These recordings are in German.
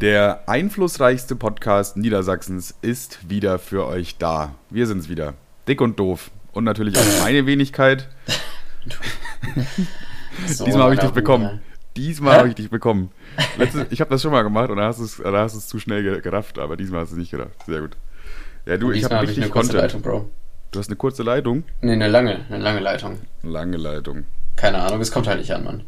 Der einflussreichste Podcast Niedersachsens ist wieder für euch da. Wir sind's wieder. Dick und doof. Und natürlich auch meine Wenigkeit. so, Diesmal habe ich dich bekommen. Diesmal habe ich dich bekommen. Letzte, ich habe das schon mal gemacht und da hast du es zu schnell gerafft, aber diesmal hast du es nicht gerafft. Sehr gut. Ja, du, ich habe richtig hab Content. Leitung, Bro. Du hast eine kurze Leitung? Nee, eine lange, eine lange Leitung. Lange Leitung. Keine Ahnung, es kommt halt nicht an, Mann.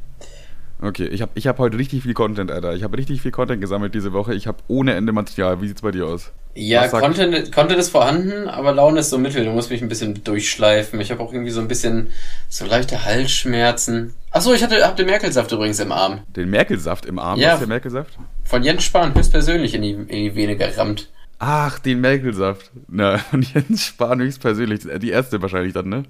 Okay, ich habe ich hab heute richtig viel Content, Alter. Ich habe richtig viel Content gesammelt diese Woche. Ich habe ohne Ende Material. Wie sieht's bei dir aus? Ja, Content, Content ist vorhanden, aber Laune ist so mittel. Du musst mich ein bisschen durchschleifen. Ich habe auch irgendwie so ein bisschen so leichte Halsschmerzen. Achso, ich hatte, hab den Merkelsaft übrigens im Arm. Den Merkelsaft im Arm? Ja. Was ist der Merkelsaft? Von Jens Spahn höchstpersönlich in die, in die Vene gerammt. Ach, den Merkelsaft. Na, von Jens Spahn höchstpersönlich. Die erste wahrscheinlich dann, ne?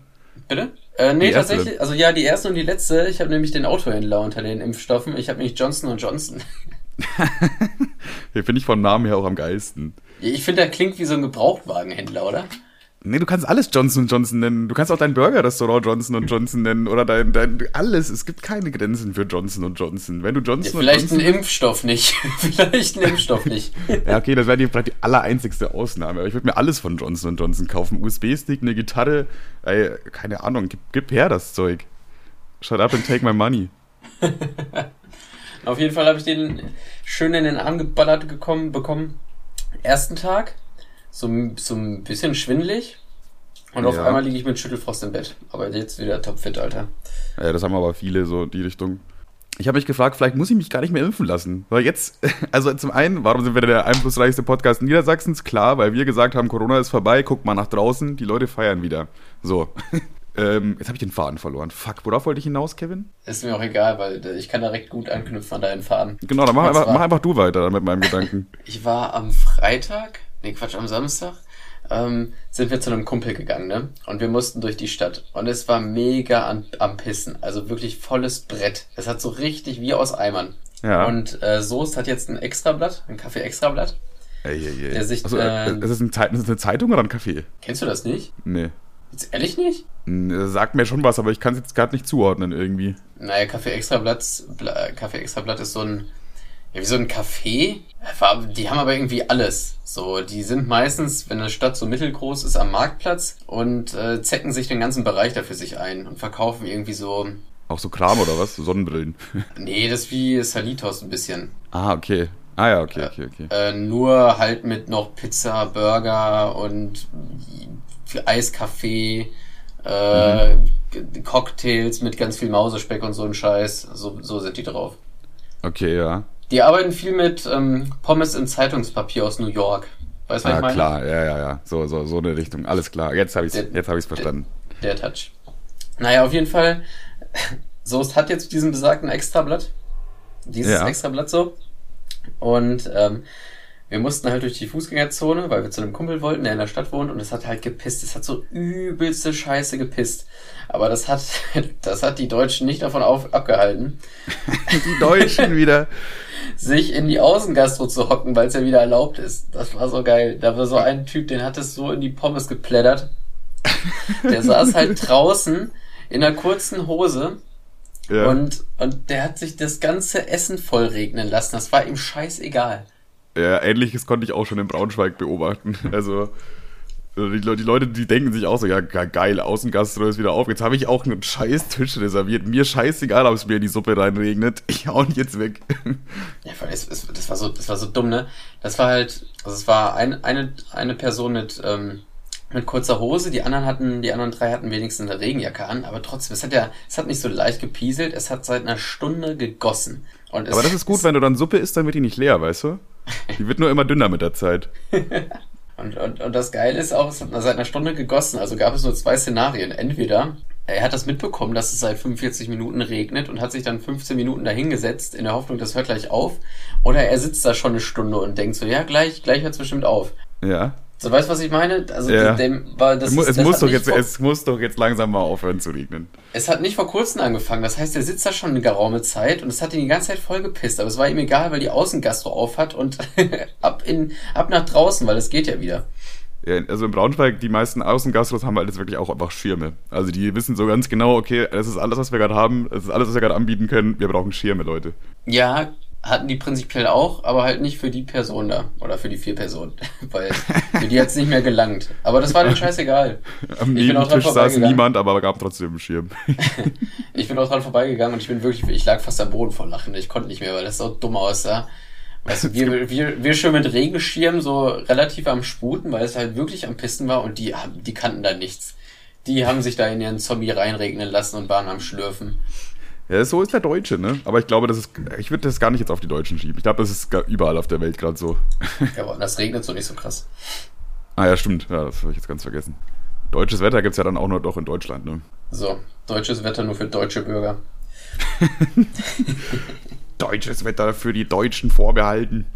Bitte? Äh, nee, tatsächlich. Also ja, die erste und die letzte. Ich habe nämlich den Autohändler unter den Impfstoffen. Ich habe nämlich Johnson Johnson. Hier finde ich vom Namen her auch am geilsten. Ich finde, der klingt wie so ein Gebrauchtwagenhändler, oder? Nee, du kannst alles Johnson Johnson nennen. Du kannst auch dein Burger-Restaurant Johnson Johnson nennen oder dein, dein alles. Es gibt keine Grenzen für Johnson Johnson. Wenn du Johnson ja, vielleicht Johnson ein Impfstoff nicht. vielleicht ein Impfstoff nicht. ja, okay, das wäre die, die allereinzigste Ausnahme. Aber ich würde mir alles von Johnson Johnson kaufen. USB-Stick, eine Gitarre, ey, keine Ahnung. Gib, gib her das Zeug. Shut up and take my money. Auf jeden Fall habe ich den schön in den Arm geballert gekommen, bekommen. Ersten Tag so, so ein bisschen schwindelig. Und ja. auf einmal liege ich mit Schüttelfrost im Bett. Aber jetzt wieder topfit, Alter. Ja, das haben aber viele so die Richtung. Ich habe mich gefragt, vielleicht muss ich mich gar nicht mehr impfen lassen. Weil jetzt, also zum einen, warum sind wir der einflussreichste Podcast Niedersachsens? Klar, weil wir gesagt haben, Corona ist vorbei, guck mal nach draußen, die Leute feiern wieder. So. ähm, jetzt habe ich den Faden verloren. Fuck, worauf wollte ich hinaus, Kevin? Ist mir auch egal, weil ich kann da recht gut anknüpfen an deinen Faden. Genau, dann mach, einfach, mach einfach du weiter mit meinem Gedanken. ich war am Freitag nee Quatsch, am Samstag, ähm, sind wir zu einem Kumpel gegangen, ne? Und wir mussten durch die Stadt. Und es war mega an, am Pissen. Also wirklich volles Brett. Es hat so richtig wie aus Eimern. Ja. Und äh, Soest hat jetzt ein Extrablatt, ein Kaffee-Extrablatt. Ey, ey, ey. Der sich, also, äh, ist, das ein, ist das eine Zeitung oder ein Kaffee? Kennst du das nicht? Nee. Jetzt ehrlich nicht? Sagt mir schon was, aber ich kann es jetzt gerade nicht zuordnen irgendwie. Naja, Kaffee Extrablatt, Kaffee Extrablatt ist so ein ja, wie so ein Café. Die haben aber irgendwie alles. So, die sind meistens, wenn eine Stadt so mittelgroß ist, am Marktplatz und äh, zecken sich den ganzen Bereich dafür sich ein und verkaufen irgendwie so. Auch so Kram oder was? Sonnenbrillen? nee, das ist wie Salitos ein bisschen. Ah, okay. Ah ja, okay, okay, okay. Äh, nur halt mit noch Pizza, Burger und Eiskaffee, äh, mhm. Cocktails mit ganz viel Mausespeck und so ein Scheiß. So, so sind die drauf. Okay, ja. Die arbeiten viel mit ähm, Pommes in Zeitungspapier aus New York. Weißt du, was ah, ich meine? klar, ja, ja, ja. So, so, so eine Richtung. Alles klar. Jetzt habe ich es jetzt hab ich's verstanden. Der, der Touch. Naja, auf jeden Fall. Soest hat jetzt diesen besagten Extrablatt. Dieses ja. Extrablatt so. Und ähm, wir mussten halt durch die Fußgängerzone, weil wir zu einem Kumpel wollten, der in der Stadt wohnt, und es hat halt gepisst. Es hat so übelste Scheiße gepisst. Aber das hat, das hat die Deutschen nicht davon auf, abgehalten. die Deutschen wieder. sich in die Außengastro zu hocken, weil es ja wieder erlaubt ist. Das war so geil. Da war so ein Typ, den hat es so in die Pommes geplättert. Der saß halt draußen in einer kurzen Hose ja. und, und der hat sich das ganze Essen voll regnen lassen. Das war ihm scheißegal. Ja, ähnliches konnte ich auch schon in Braunschweig beobachten. Also, die, die Leute, die denken sich auch so, ja geil, Außengastro ist wieder auf. Jetzt habe ich auch einen scheiß Tisch reserviert. Mir scheißegal, ob es mir in die Suppe reinregnet. Ich hau ihn jetzt weg. Ja, das, das, war so, das war so dumm, ne? Das war halt, also es war ein, eine, eine Person mit, ähm, mit kurzer Hose, die anderen hatten, die anderen drei hatten wenigstens eine Regenjacke an, aber trotzdem, es hat ja, es hat nicht so leicht gepieselt, es hat seit einer Stunde gegossen. Aber das ist gut, wenn du dann Suppe isst, dann wird die nicht leer, weißt du? Die wird nur immer dünner mit der Zeit. und, und, und das Geile ist auch, es hat seit einer Stunde gegossen, also gab es nur zwei Szenarien. Entweder er hat das mitbekommen, dass es seit 45 Minuten regnet und hat sich dann 15 Minuten dahingesetzt, in der Hoffnung, das hört gleich auf. Oder er sitzt da schon eine Stunde und denkt so, ja, gleich, gleich hört es bestimmt auf. Ja. So, weißt du, was ich meine? Also, ja. dem war das. Es, ist, es muss doch jetzt, es muss doch jetzt langsam mal aufhören zu regnen. Es hat nicht vor kurzem angefangen. Das heißt, er sitzt da schon eine geraume Zeit und es hat ihn die ganze Zeit voll gepisst. Aber es war ihm egal, weil die Außengastro auf hat und ab in, ab nach draußen, weil es geht ja wieder. Ja, also in Braunschweig, die meisten Außengastros haben halt jetzt wirklich auch einfach Schirme. Also die wissen so ganz genau, okay, das ist alles, was wir gerade haben, das ist alles, was wir gerade anbieten können. Wir brauchen Schirme, Leute. Ja, hatten die prinzipiell auch, aber halt nicht für die Person da. Oder für die vier Personen. Weil für die hat's nicht mehr gelangt. Aber das war denen scheißegal. Am ich Nebentisch saß niemand, aber gab trotzdem einen Schirm. ich bin auch dran vorbeigegangen und ich bin wirklich, ich lag fast am Boden vor Lachen. Ich konnte nicht mehr, weil das so dumm aussah. Weißt du, wir, wir, wir schon mit Regenschirm so relativ am Sputen, weil es halt wirklich am Pisten war und die, die kannten da nichts. Die haben sich da in ihren Zombie reinregnen lassen und waren am Schlürfen. Ja, so ist der Deutsche, ne? Aber ich glaube, das ist. Ich würde das gar nicht jetzt auf die Deutschen schieben. Ich glaube, das ist überall auf der Welt gerade so. Ja, aber das regnet so nicht so krass. Ah ja, stimmt. Ja, das habe ich jetzt ganz vergessen. Deutsches Wetter gibt es ja dann auch nur doch in Deutschland, ne? So, deutsches Wetter nur für deutsche Bürger. deutsches Wetter für die Deutschen vorbehalten.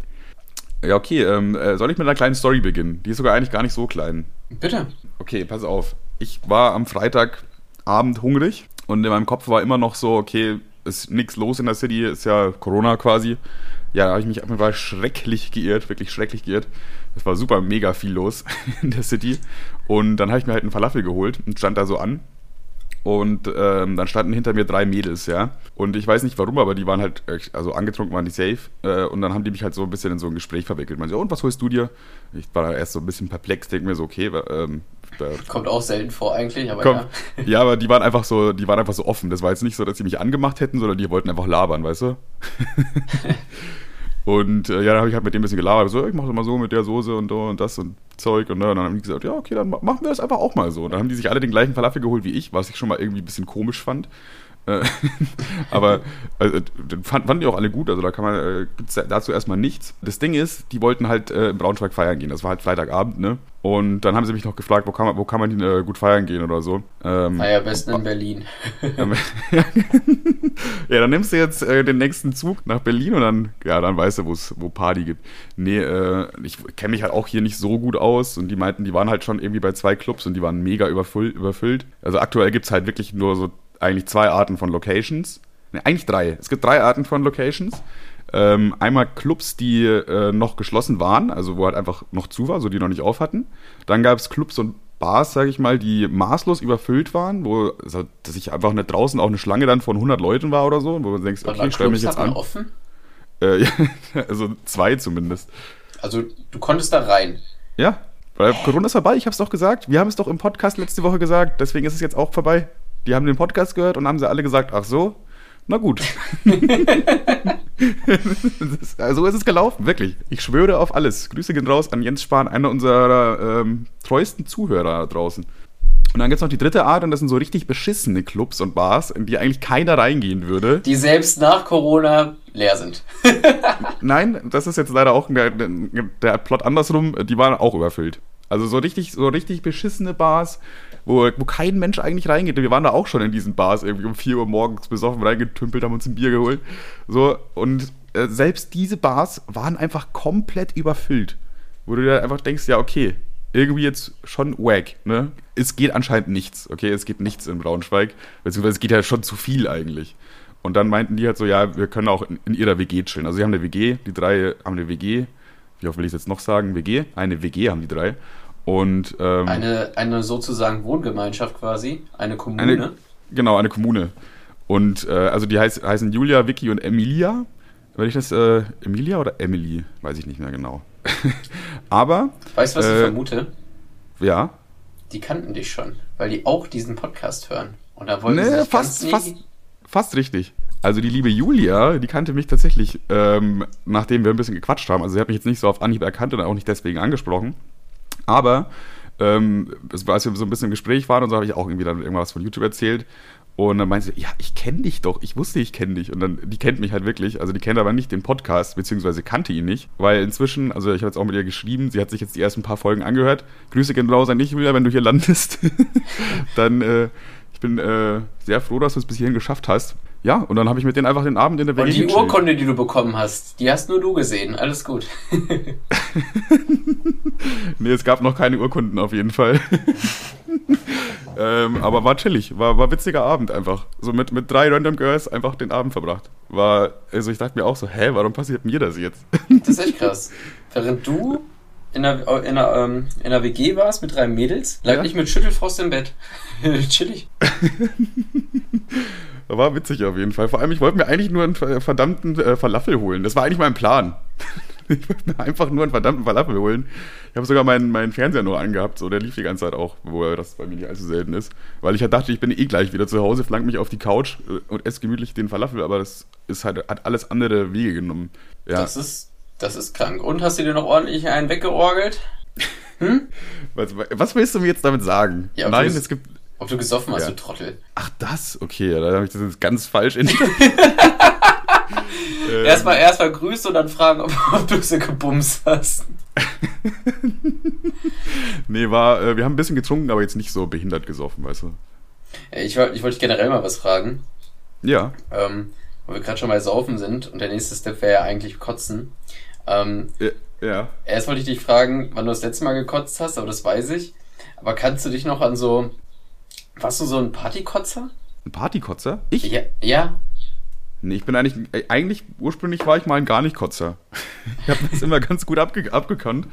Ja, okay. Ähm, äh, soll ich mit einer kleinen Story beginnen? Die ist sogar eigentlich gar nicht so klein. Bitte. Okay, pass auf. Ich war am Freitagabend hungrig und in meinem Kopf war immer noch so, okay, ist nichts los in der City, ist ja Corona quasi. Ja, da habe ich mich einfach schrecklich geirrt, wirklich schrecklich geirrt. Es war super mega viel los in der City. Und dann habe ich mir halt einen Falafel geholt und stand da so an und ähm, dann standen hinter mir drei Mädels, ja. Und ich weiß nicht warum, aber die waren halt, also angetrunken waren die safe. Äh, und dann haben die mich halt so ein bisschen in so ein Gespräch verwickelt. Man so, und was holst du dir? Ich war erst so ein bisschen perplex, denke mir so, okay, ähm, Kommt auch selten vor eigentlich, aber Komm, ja. Ja, aber die waren einfach so, die waren einfach so offen. Das war jetzt nicht so, dass sie mich angemacht hätten, sondern die wollten einfach labern, weißt du? Und äh, ja, dann habe ich halt mit dem ein bisschen gelabert. So, ich mache das mal so mit der Soße und, und das und Zeug. Und, ne, und dann haben die gesagt, ja, okay, dann machen wir das einfach auch mal so. Und dann haben die sich alle den gleichen Falafel geholt wie ich, was ich schon mal irgendwie ein bisschen komisch fand. Äh, aber also, fanden fand die auch alle gut, also da kann man, äh, gibt's dazu erstmal nichts. Das Ding ist, die wollten halt äh, in Braunschweig feiern gehen. Das war halt Freitagabend, ne? Und dann haben sie mich noch gefragt, wo kann man, wo kann man äh, gut feiern gehen oder so. Ähm, Feier besten in Berlin. ja, dann nimmst du jetzt äh, den nächsten Zug nach Berlin und dann, ja, dann weißt du, wo Party gibt. Nee, äh, ich kenne mich halt auch hier nicht so gut aus und die meinten, die waren halt schon irgendwie bei zwei Clubs und die waren mega überfüllt. Also aktuell gibt es halt wirklich nur so eigentlich zwei Arten von Locations. Ne, eigentlich drei. Es gibt drei Arten von Locations. Ähm, einmal Clubs, die äh, noch geschlossen waren, also wo halt einfach noch zu war, so die noch nicht auf hatten. Dann gab es Clubs und Bars, sage ich mal, die maßlos überfüllt waren, wo also, dass ich einfach nicht draußen auch eine Schlange dann von 100 Leuten war oder so, wo man denkt, okay, stell mich jetzt an. offen? Äh, ja, also zwei zumindest. Also du konntest da rein? Ja, weil Corona ist vorbei, ich habe es doch gesagt. Wir haben es doch im Podcast letzte Woche gesagt, deswegen ist es jetzt auch vorbei. Die haben den Podcast gehört und haben sie alle gesagt, ach so, na gut. ist, so ist es gelaufen, wirklich. Ich schwöre auf alles. Grüße gehen raus an Jens Spahn, einer unserer ähm, treuesten Zuhörer draußen. Und dann gibt es noch die dritte Art und das sind so richtig beschissene Clubs und Bars, in die eigentlich keiner reingehen würde. Die selbst nach Corona leer sind. Nein, das ist jetzt leider auch der, der Plot andersrum, die waren auch überfüllt. Also so richtig, so richtig beschissene Bars, wo, wo kein Mensch eigentlich reingeht. Wir waren da auch schon in diesen Bars irgendwie um 4 Uhr morgens besoffen reingetümpelt, haben uns ein Bier geholt. So, und äh, selbst diese Bars waren einfach komplett überfüllt. Wo du dir einfach denkst, ja, okay, irgendwie jetzt schon wack, ne? Es geht anscheinend nichts, okay? Es geht nichts in Braunschweig, beziehungsweise es geht ja schon zu viel eigentlich. Und dann meinten die halt so, ja, wir können auch in, in ihrer WG chillen. Also sie haben eine WG, die drei haben eine WG. Wie oft will ich es jetzt noch sagen? WG? Eine WG haben die drei. Und, ähm, eine, eine sozusagen Wohngemeinschaft quasi, eine Kommune. Eine, genau, eine Kommune. Und äh, also die heiß, heißen Julia, Vicky und Emilia. Wenn ich das, äh, Emilia oder Emily? Weiß ich nicht mehr genau. Aber. Weißt du, was äh, ich vermute? Ja. Die kannten dich schon, weil die auch diesen Podcast hören. Und da wollten nee, sie fast, fast, fast richtig. Also die liebe Julia, die kannte mich tatsächlich, ähm, nachdem wir ein bisschen gequatscht haben. Also sie hat mich jetzt nicht so auf Anhieb erkannt und auch nicht deswegen angesprochen. Aber ähm, als wir so ein bisschen im Gespräch waren und so, habe ich auch irgendwie dann irgendwas von YouTube erzählt. Und dann meinte sie, ja, ich kenne dich doch, ich wusste, ich kenne dich. Und dann, die kennt mich halt wirklich. Also die kennt aber nicht den Podcast, beziehungsweise kannte ihn nicht. Weil inzwischen, also ich habe jetzt auch mit ihr geschrieben, sie hat sich jetzt die ersten paar Folgen angehört. Grüße gehen raus an dich, Julia, wenn du hier landest. dann, äh, ich bin äh, sehr froh, dass du es bis hierhin geschafft hast. Ja, und dann habe ich mit denen einfach den Abend in der WG Und die Urkunde, die du bekommen hast, die hast nur du gesehen. Alles gut. nee, es gab noch keine Urkunden auf jeden Fall. ähm, aber war chillig, war, war witziger Abend einfach. So mit, mit drei Random Girls einfach den Abend verbracht. War, also ich dachte mir auch so, hä, warum passiert mir das jetzt? das ist echt krass. Während du in einer, in einer, ähm, in einer WG warst mit drei Mädels, lag ja. ich mit Schüttelfrost im Bett. Chillig. War witzig auf jeden Fall. Vor allem, ich wollte mir eigentlich nur einen verdammten äh, Falafel holen. Das war eigentlich mein Plan. ich wollte mir einfach nur einen verdammten Falafel holen. Ich habe sogar meinen, meinen Fernseher nur angehabt, so der lief die ganze Zeit auch, wo das bei mir nicht allzu selten ist. Weil ich ja dachte, ich bin eh gleich wieder zu Hause, flank mich auf die Couch äh, und esse gemütlich den Falafel, aber das ist halt, hat alles andere Wege genommen. Ja. Das ist, das ist krank. Und hast du dir noch ordentlich einen weggeorgelt? Hm? Was, was willst du mir jetzt damit sagen? Ja, Nein, es gibt. Ob du gesoffen hast, ja. du Trottel. Ach, das? Okay, da habe ich das jetzt ganz falsch in. ähm. Erstmal erst grüßen und dann fragen, ob, ob du sie gebumst hast. nee, war, äh, wir haben ein bisschen getrunken, aber jetzt nicht so behindert gesoffen, weißt du. Ich, ich wollte dich generell mal was fragen. Ja. Ähm, wo wir gerade schon mal saufen sind und der nächste Step wäre ja eigentlich kotzen. Ähm, ja, ja. Erst wollte ich dich fragen, wann du das letzte Mal gekotzt hast, aber das weiß ich. Aber kannst du dich noch an so. Warst du so ein Partykotzer? Ein Partykotzer? Ich? Ja. ja. Nee, ich bin eigentlich, äh, eigentlich, ursprünglich war ich mal ein gar nicht Kotzer. ich habe das immer ganz gut abge abgekannt,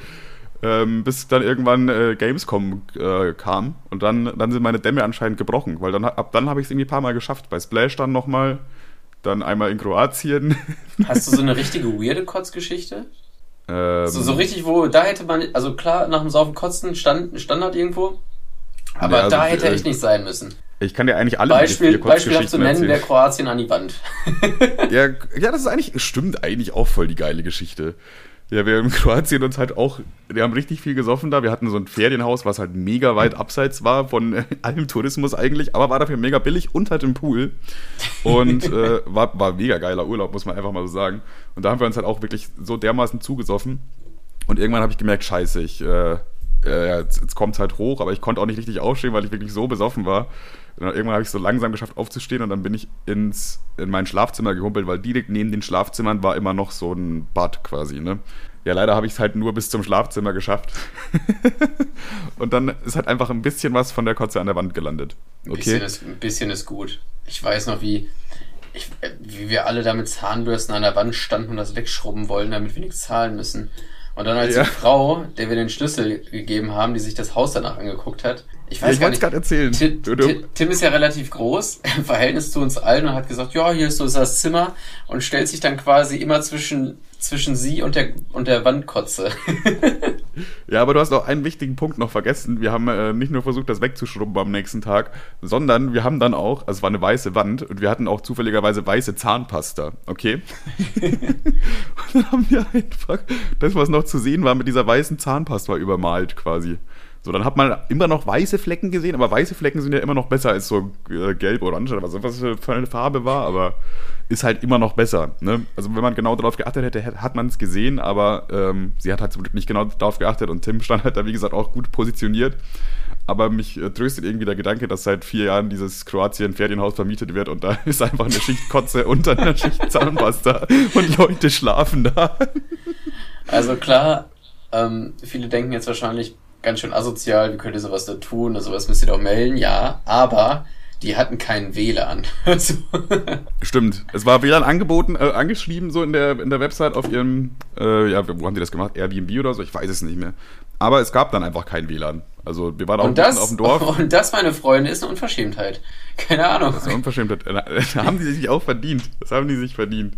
ähm, bis dann irgendwann äh, Gamescom äh, kam und dann, dann sind meine Dämme anscheinend gebrochen, weil dann, ab dann habe ich es irgendwie ein paar Mal geschafft. Bei Splash dann nochmal, dann einmal in Kroatien. Hast du so eine richtige weirde Kotzgeschichte? Ähm, so, so richtig, wo, da hätte man, also klar, nach dem Saufen kotzen, stand, Standard irgendwo, aber ja, also, da hätte äh, echt nicht sein müssen. Ich kann dir eigentlich alle Beispiel, Beispielhaft zu nennen wäre Kroatien an die Wand. ja, ja, das ist eigentlich, stimmt eigentlich auch voll die geile Geschichte. Ja, wir in Kroatien uns halt auch, wir haben richtig viel gesoffen da. Wir hatten so ein Ferienhaus, was halt mega weit abseits war von äh, allem Tourismus eigentlich, aber war dafür mega billig und halt im Pool. Und äh, war, war mega geiler Urlaub, muss man einfach mal so sagen. Und da haben wir uns halt auch wirklich so dermaßen zugesoffen. Und irgendwann habe ich gemerkt, scheiße, ich, äh, äh, jetzt, jetzt kommt es halt hoch, aber ich konnte auch nicht richtig aufstehen, weil ich wirklich so besoffen war. Und irgendwann habe ich so langsam geschafft aufzustehen und dann bin ich ins, in mein Schlafzimmer gehumpelt, weil direkt neben den Schlafzimmern war immer noch so ein Bad quasi, ne? Ja, leider habe ich es halt nur bis zum Schlafzimmer geschafft. und dann ist halt einfach ein bisschen was von der Kotze an der Wand gelandet. Okay? Ein bisschen ist, ein bisschen ist gut. Ich weiß noch, wie, ich, wie wir alle da mit Zahnbürsten an der Wand standen und das wegschrubben wollen, damit wir nichts zahlen müssen. Und dann als ja. die Frau, der wir den Schlüssel gegeben haben, die sich das Haus danach angeguckt hat. Ich weiß ja, ich gar nicht. gerade erzählen. Tim, Tim, ist ja relativ groß im Verhältnis zu uns allen und hat gesagt, ja, hier ist so das Zimmer und stellt sich dann quasi immer zwischen zwischen sie und der, und der Wandkotze. ja, aber du hast auch einen wichtigen Punkt noch vergessen. Wir haben äh, nicht nur versucht, das wegzuschrubben am nächsten Tag, sondern wir haben dann auch, also es war eine weiße Wand und wir hatten auch zufälligerweise weiße Zahnpasta, okay? und dann haben wir einfach das, was noch zu sehen war, mit dieser weißen Zahnpasta übermalt quasi. So, dann hat man immer noch weiße Flecken gesehen, aber weiße Flecken sind ja immer noch besser als so äh, gelb, orange oder was, was für eine Farbe war, aber ist halt immer noch besser. Ne? Also wenn man genau darauf geachtet hätte, hat man es gesehen, aber ähm, sie hat halt nicht genau darauf geachtet und Tim stand halt da, wie gesagt, auch gut positioniert. Aber mich äh, tröstet irgendwie der Gedanke, dass seit vier Jahren dieses Kroatien-Ferienhaus vermietet wird und da ist einfach eine Schicht Kotze unter einer Schicht Zahnpasta und Leute schlafen da. Also klar, ähm, viele denken jetzt wahrscheinlich, ganz schön asozial, wie könnt ihr sowas da tun, oder sowas müsst ihr doch melden, ja, aber die hatten keinen WLAN. Also Stimmt. Es war WLAN angeboten, äh, angeschrieben so in der, in der Website auf ihrem, äh, ja, wo haben die das gemacht? Airbnb oder so? Ich weiß es nicht mehr. Aber es gab dann einfach kein WLAN. Also wir waren auch das, auf dem Dorf. Und das, meine Freunde, ist eine Unverschämtheit. Keine Ahnung. Das ist eine Unverschämtheit. Da haben die sich auch verdient. Das haben die sich verdient.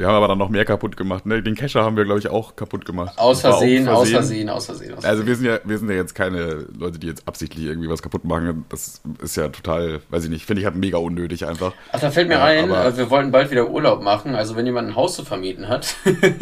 Wir haben aber dann noch mehr kaputt gemacht. Ne? Den Kescher haben wir, glaube ich, auch kaputt gemacht. Aus Versehen, aus Versehen, aus Versehen. Also wir sind ja, wir sind ja jetzt keine Leute, die jetzt absichtlich irgendwie was kaputt machen. Das ist ja total, weiß ich nicht, finde ich halt mega unnötig einfach. Ach, da fällt mir ja, ein, äh, wir wollen bald wieder Urlaub machen. Also wenn jemand ein Haus zu vermieten hat.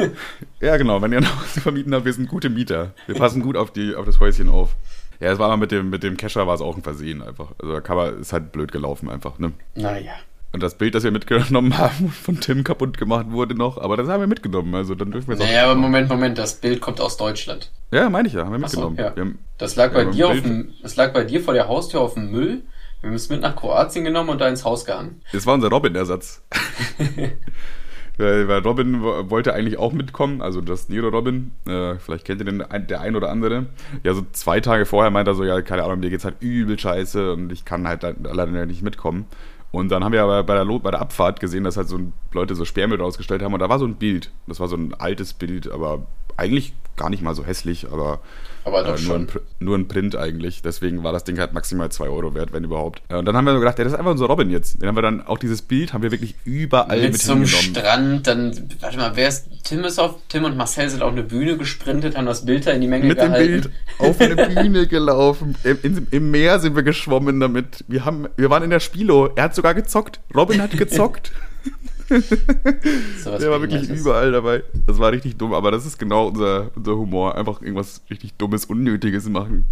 ja, genau, wenn ihr ein Haus zu vermieten habt, wir sind gute Mieter. Wir passen gut auf, die, auf das Häuschen auf. Ja, es war mal mit dem, mit dem Kescher war es auch ein Versehen einfach. Also da kann man, ist halt blöd gelaufen einfach, ne? Naja. Und das Bild, das wir mitgenommen haben, von Tim kaputt gemacht wurde noch, aber das haben wir mitgenommen, also dann dürfen wir es Naja, aber Moment, Moment, das Bild kommt aus Deutschland. Ja, meine ich ja, haben wir mitgenommen. So, ja. wir haben, das, lag bei dir auf dem, das lag bei dir vor der Haustür auf dem Müll. Wir haben es mit nach Kroatien genommen und da ins Haus gehangen. Das war unser Robin-Ersatz. weil Robin wollte eigentlich auch mitkommen, also das Nero Robin, äh, vielleicht kennt ihr den der ein oder andere. Ja, so zwei Tage vorher meinte er so, ja, keine Ahnung, mir geht's halt übel scheiße und ich kann halt leider nicht mitkommen. Und dann haben wir aber bei der, bei der Abfahrt gesehen, dass halt so Leute so Sperrmüll rausgestellt haben und da war so ein Bild. Das war so ein altes Bild, aber eigentlich gar nicht mal so hässlich, aber, aber doch äh, nur, schon. ein, nur ein Print eigentlich. Deswegen war das Ding halt maximal 2 Euro wert, wenn überhaupt. Äh, und dann haben wir so gedacht, ja, das ist einfach unser Robin jetzt. Den haben wir dann, auch dieses Bild haben wir wirklich überall mit, mit zum. Strand, dann, warte mal, wer ist, Tim ist auf, Tim und Marcel sind auf eine Bühne gesprintet, haben das Bild da in die Menge mit dem gehalten. Bild auf eine Bühne gelaufen. Im, im, Im Meer sind wir geschwommen damit. Wir, haben, wir waren in der Spilo. Er hat sogar gezockt. Robin hat gezockt. So was Der war wirklich überall dabei. Das war richtig dumm, aber das ist genau unser, unser Humor. Einfach irgendwas richtig Dummes, Unnötiges machen.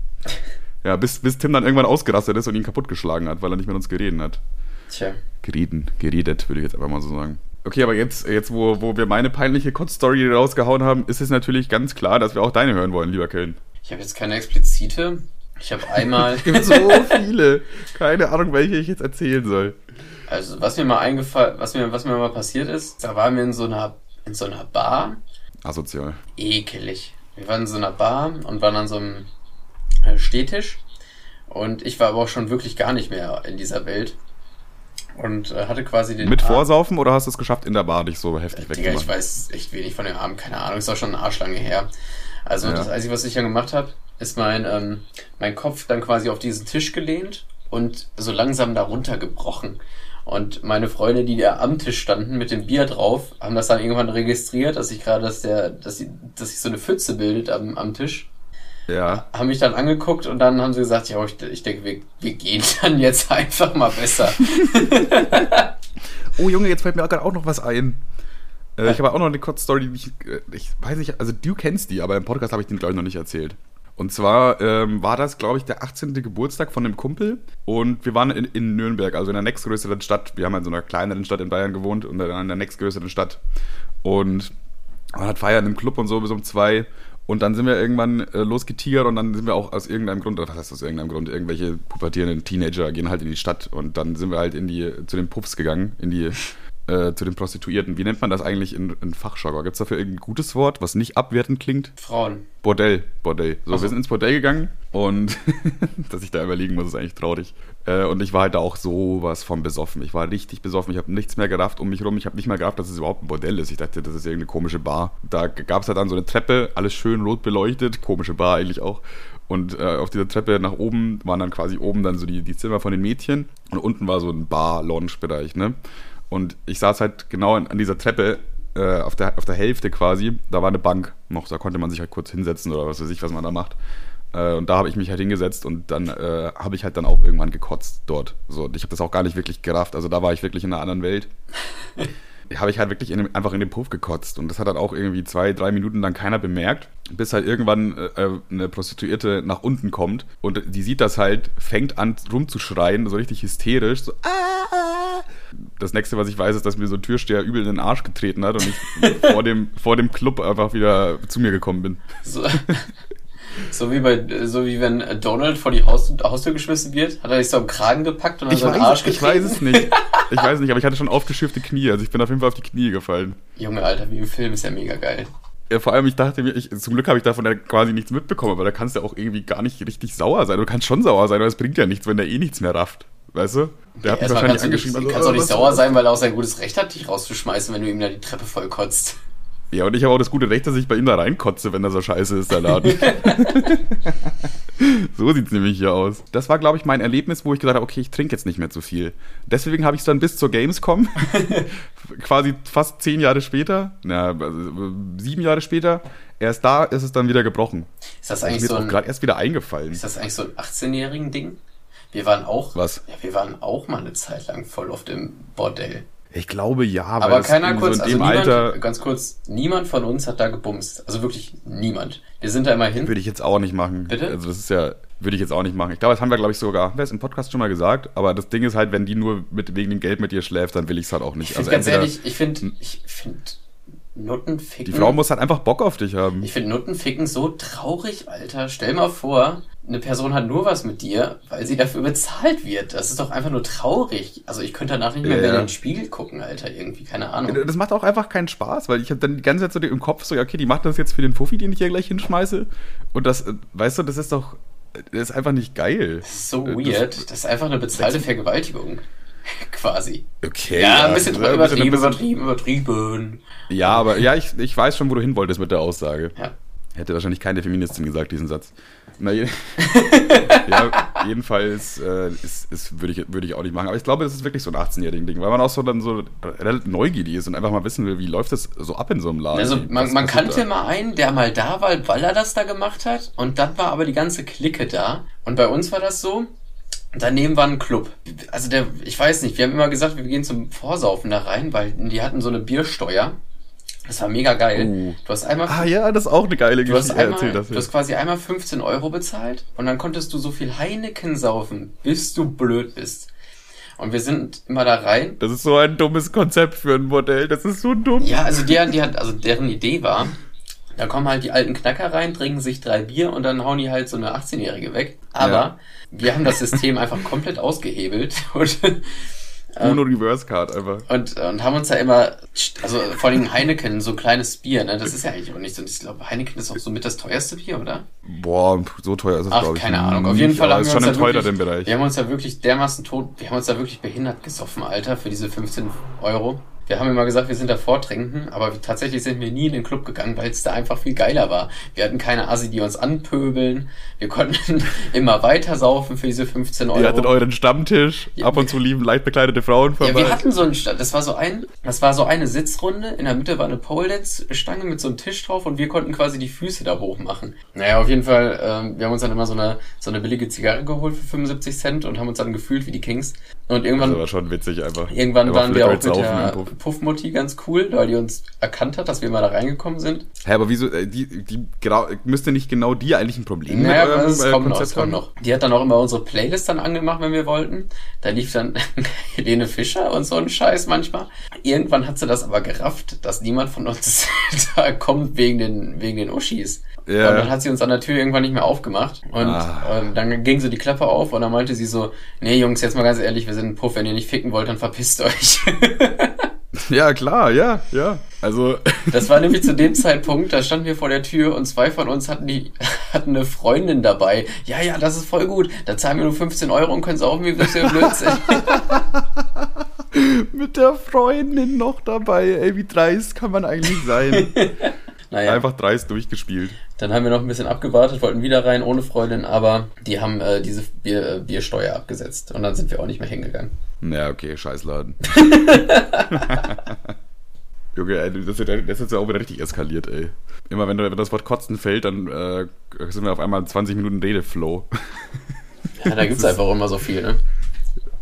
Ja, bis, bis Tim dann irgendwann ausgerastet ist und ihn kaputtgeschlagen hat, weil er nicht mit uns geredet hat. Tja. Gereden, geredet, würde ich jetzt einfach mal so sagen. Okay, aber jetzt, jetzt wo, wo wir meine peinliche Kurzstory rausgehauen haben, ist es natürlich ganz klar, dass wir auch deine hören wollen, lieber Köln. Ich habe jetzt keine explizite. Ich habe einmal, Es gibt so viele. Keine Ahnung, welche ich jetzt erzählen soll. Also was mir mal eingefallen, was mir, was mir mal passiert ist, da waren wir in so einer, in so einer Bar. Asozial. Ekelig. Wir waren in so einer Bar und waren an so einem äh, Stehtisch. Und ich war aber auch schon wirklich gar nicht mehr in dieser Welt. Und äh, hatte quasi den. Mit Arm- Vorsaufen oder hast du es geschafft, in der Bar dich so heftig ich wegzumachen? weiß echt wenig von dem Abend, keine Ahnung, ist auch schon eine Arschlange her. Also Ja. das Einzige, was ich dann gemacht habe, ist mein, ähm, mein Kopf dann quasi auf diesen Tisch gelehnt und so langsam darunter gebrochen. Und meine Freunde, die da am Tisch standen mit dem Bier drauf, haben das dann irgendwann registriert, dass ich gerade, dass der, dass, sie, dass sich so eine Pfütze bildet am, am Tisch. Ja. Haben mich dann angeguckt und dann haben sie gesagt, ja, ich, ich denke, wir, wir gehen dann jetzt einfach mal besser. Oh Junge, jetzt fällt mir gerade auch noch was ein. Äh, ich habe auch noch eine Kurzstory, die ich, äh, ich weiß nicht, also du kennst die, aber im Podcast habe ich den, glaube ich, noch nicht erzählt. Und zwar ähm, war das, glaube ich, der 18. Geburtstag von einem Kumpel und wir waren in, in Nürnberg, also in der nächstgrößeren Stadt. Wir haben in so einer kleineren Stadt in Bayern gewohnt und dann in der nächstgrößeren Stadt. Und man hat Feiern im Club und so bis um zwei. Und dann sind wir irgendwann äh, losgetigert und dann sind wir auch aus irgendeinem Grund, oder was heißt aus irgendeinem Grund, irgendwelche pubertierenden Teenager gehen halt in die Stadt und dann sind wir halt in die, zu den Puffs gegangen, in die, äh, zu den Prostituierten. Wie nennt man das eigentlich in, in Fachjargon? Gibt es dafür irgendein gutes Wort, was nicht abwertend klingt? Frauen. Bordell, Bordell. So, Ach so. wir sind ins Bordell gegangen und dass ich da überlegen muss, ist eigentlich traurig. Äh, und ich war halt da auch sowas von besoffen. Ich war richtig besoffen. Ich habe nichts mehr gerafft um mich rum. Ich habe nicht mal gerafft, dass es überhaupt ein Bordell ist. Ich dachte, das ist irgendeine komische Bar. Da gab es halt dann so eine Treppe, alles schön rot beleuchtet. Komische Bar eigentlich auch. Und äh, auf dieser Treppe nach oben waren dann quasi oben dann so die, die Zimmer von den Mädchen und unten war so ein Bar-Lounge-Bereich, ne? Und ich saß halt genau an, an dieser Treppe äh, auf, der, auf der Hälfte quasi, da war eine Bank noch, da konnte man sich halt kurz hinsetzen oder was weiß ich, was man da macht. Äh, und da habe ich mich halt hingesetzt und dann äh, habe ich halt dann auch irgendwann gekotzt dort. So, und ich habe das auch gar nicht wirklich gerafft, also da war ich wirklich in einer anderen Welt. habe ich halt wirklich in dem, einfach in den Puff gekotzt und das hat dann auch irgendwie zwei, drei Minuten lang keiner bemerkt, bis halt irgendwann äh, eine Prostituierte nach unten kommt und die sieht das halt, fängt an rumzuschreien, so richtig hysterisch, so ah, ah. Das nächste, was ich weiß, ist, dass mir so ein Türsteher übel in den Arsch getreten hat und ich vor, dem, vor dem Club einfach wieder zu mir gekommen bin. So, so wie bei, so wie wenn Donald vor die Haus, Haustür geschmissen wird, hat er sich so am Kragen gepackt und dann Ich so einen weiß, Arsch ich getreten. weiß es nicht. Ich weiß nicht, aber ich hatte schon aufgeschürfte Knie, also ich bin auf jeden Fall auf die Knie gefallen. Junge, Alter, wie im Film ist ja mega geil. Ja, vor allem, ich dachte mir, ich, zum Glück habe ich davon ja quasi nichts mitbekommen, aber da kannst du ja auch irgendwie gar nicht richtig sauer sein. Du kannst schon sauer sein, aber es bringt ja nichts, wenn der eh nichts mehr rafft. Weißt du? Der hat mich Erstmal wahrscheinlich kannst du nicht, angeschrieben. also, kannst auch nicht sauer sein, weil er auch sein gutes Recht hat, dich rauszuschmeißen, wenn du ihm da die Treppe voll kotzt. Ja, und ich habe auch das gute Recht, dass ich bei ihm da reinkotze, wenn er so scheiße ist, der Laden. so sieht's nämlich hier aus. Das war, glaube ich, mein Erlebnis, wo ich gesagt habe, okay, ich trinke jetzt nicht mehr zu viel. Deswegen habe ich es dann bis zur Gamescom, quasi fast zehn Jahre später, na, also, sieben Jahre später, erst da ist es dann wieder gebrochen. Ist das eigentlich mir so auch ein, gerade erst wieder eingefallen. ist das eigentlich so ein 18-jährigen Ding? Wir waren auch, Was? ja, wir waren auch mal eine Zeit lang voll oft im Bordell. Ich glaube ja, Aber weil das keiner kurz, so also niemand, Alter ganz kurz, niemand von uns hat da gebumst. Also wirklich niemand. Wir sind da immer hin. würde ich jetzt auch nicht machen. Bitte? Also das ist ja, würde ich jetzt auch nicht machen. Ich glaube, das haben wir, glaube ich, sogar, wir es im Podcast schon mal gesagt, aber das Ding ist halt, wenn die nur mit, wegen dem Geld mit dir schläft, dann will ich es halt auch nicht. Ich Also ganz entweder- ehrlich, ich finde, ich finde Nuttenficken. Die Frau muss halt einfach Bock auf dich haben. Ich finde Nuttenficken so traurig, Alter. Stell mal vor, eine Person hat nur was mit dir, weil sie dafür bezahlt wird. Das ist doch einfach nur traurig. Also ich könnte danach nicht mehr Ja, mehr in den Spiegel gucken, Alter. Irgendwie, keine Ahnung. Das macht auch einfach keinen Spaß, weil ich habe dann die ganze Zeit so im Kopf so, ja, okay, die macht das jetzt für den Fuffi, den ich hier gleich hinschmeiße. Und das, äh, weißt du, das ist doch, das ist einfach nicht geil. Das ist so Äh, weird. Das, ist einfach eine bezahlte Vergewaltigung. Quasi. Okay. Ja, ein bisschen ja, übertrieben, übertrieben, übertrieben. Ja, aber ja, ich, ich weiß schon, wo du hin wolltest mit der Aussage. Ja. Hätte wahrscheinlich keine Feministin gesagt, diesen Satz. Na, je ja, jedenfalls äh, ist, ist, würde ich, würd ich auch nicht machen. Aber ich glaube, das ist wirklich so ein 18-jährigen Ding, weil man auch so dann so relativ neugierig ist und einfach mal wissen will, wie läuft das so ab in so einem Laden. Also man, man kannte mal einen, der mal da war, weil er das da gemacht hat. Und dann war aber die ganze Clique da. Und bei uns war das so, Daneben war ein Club. Also der, ich weiß nicht, wir haben immer gesagt, wir gehen zum Vorsaufen da rein, weil die hatten so eine Biersteuer. Das war mega geil. Oh. Du hast einmal. Ah ja, das ist auch eine geile du Geschichte. Hast einmal, das du hast quasi einmal 15 Euro bezahlt und dann konntest du so viel Heineken saufen, bis du blöd bist. Und wir sind immer da rein. Das ist so ein dummes Konzept für ein Modell. Das ist so dumm. Ja, also der, die hat, also deren Idee war, da kommen halt die alten Knacker rein, trinken sich drei Bier und dann hauen die halt so eine 18-Jährige weg. Aber ja. wir haben das System einfach komplett ausgehebelt und Uno ähm, Reverse Card einfach. Und, und haben uns da immer, also vor allem Heineken, so ein kleines Bier, ne? Das ist ja eigentlich auch nicht so. Ich glaube, Heineken ist auch so mit das teuerste Bier, oder? Boah, so teuer ist es, glaube ich. Keine Ahnung. Auf jeden Fall haben wir uns da wirklich, Bereich. Wir haben uns da wirklich dermaßen tot, wir haben uns da wirklich behindert gesoffen, Alter, für diese 15 Euro. Wir haben immer gesagt, wir sind da vortrinken, aber tatsächlich sind wir nie in den Club gegangen, weil es da einfach viel geiler war. Wir hatten keine Assi, die uns anpöbeln. Wir konnten immer weiter saufen für diese 15 Euro. Ihr hattet euren Stammtisch, ja, ab und zu lieben leicht bekleidete Frauen vorbei. Ja, wir hatten so einen, das war so ein, das war so eine Sitzrunde. In der Mitte war eine Pole-Dance-Stange mit so einem Tisch drauf und wir konnten quasi die Füße da hoch machen. Naja, auf jeden Fall, ähm, wir haben uns dann immer so eine, so eine billige Zigarre geholt für 75 Cent und haben uns dann gefühlt wie die Kings. Und irgendwann. Das war schon witzig einfach. Irgendwann waren wir auch mit der Puffmutti ganz cool, weil die uns erkannt hat, dass wir mal da reingekommen sind. Hä, aber wieso, äh, die, die genau, müsste nicht genau die eigentlich ein Problem naja, mit eurem das äh, kommt Konzept noch, kommt noch. Die hat dann auch immer unsere Playlist dann angemacht, wenn wir wollten. Da lief dann Helene Fischer und so ein Scheiß manchmal. Irgendwann hat sie das aber gerafft, dass niemand von uns da kommt wegen den, wegen den Uschis. Ja. Und dann hat sie uns an der Tür irgendwann nicht mehr aufgemacht. Und, ah. und dann ging so die Klappe auf und dann meinte sie so, nee Jungs, jetzt mal ganz ehrlich, wir sind ein Puff, wenn ihr nicht ficken wollt, dann verpisst euch. Ja, klar, ja, ja. Also. Das war nämlich zu dem Zeitpunkt, da standen wir vor der Tür und zwei von uns hatten die, hatten eine Freundin dabei. Ja, ja, das ist voll gut. Da zahlen wir nur 15 Euro und können saufen, wie wir ja Blödsinn. Mit der Freundin noch dabei, ey, wie dreist kann man eigentlich sein? Naja. Einfach dreist durchgespielt. Dann haben wir noch ein bisschen abgewartet, wollten wieder rein ohne Freundin, aber die haben äh, diese Bier, Biersteuer abgesetzt und dann sind wir auch nicht mehr hingegangen. Ja, okay, Scheißladen. Junge, ey, das, das ist jetzt ja auch wieder richtig eskaliert, ey. Immer wenn, wenn das Wort Kotzen fällt, dann äh, sind wir auf einmal 20 Minuten Redeflow. ja, da gibt's einfach immer so viel, ne?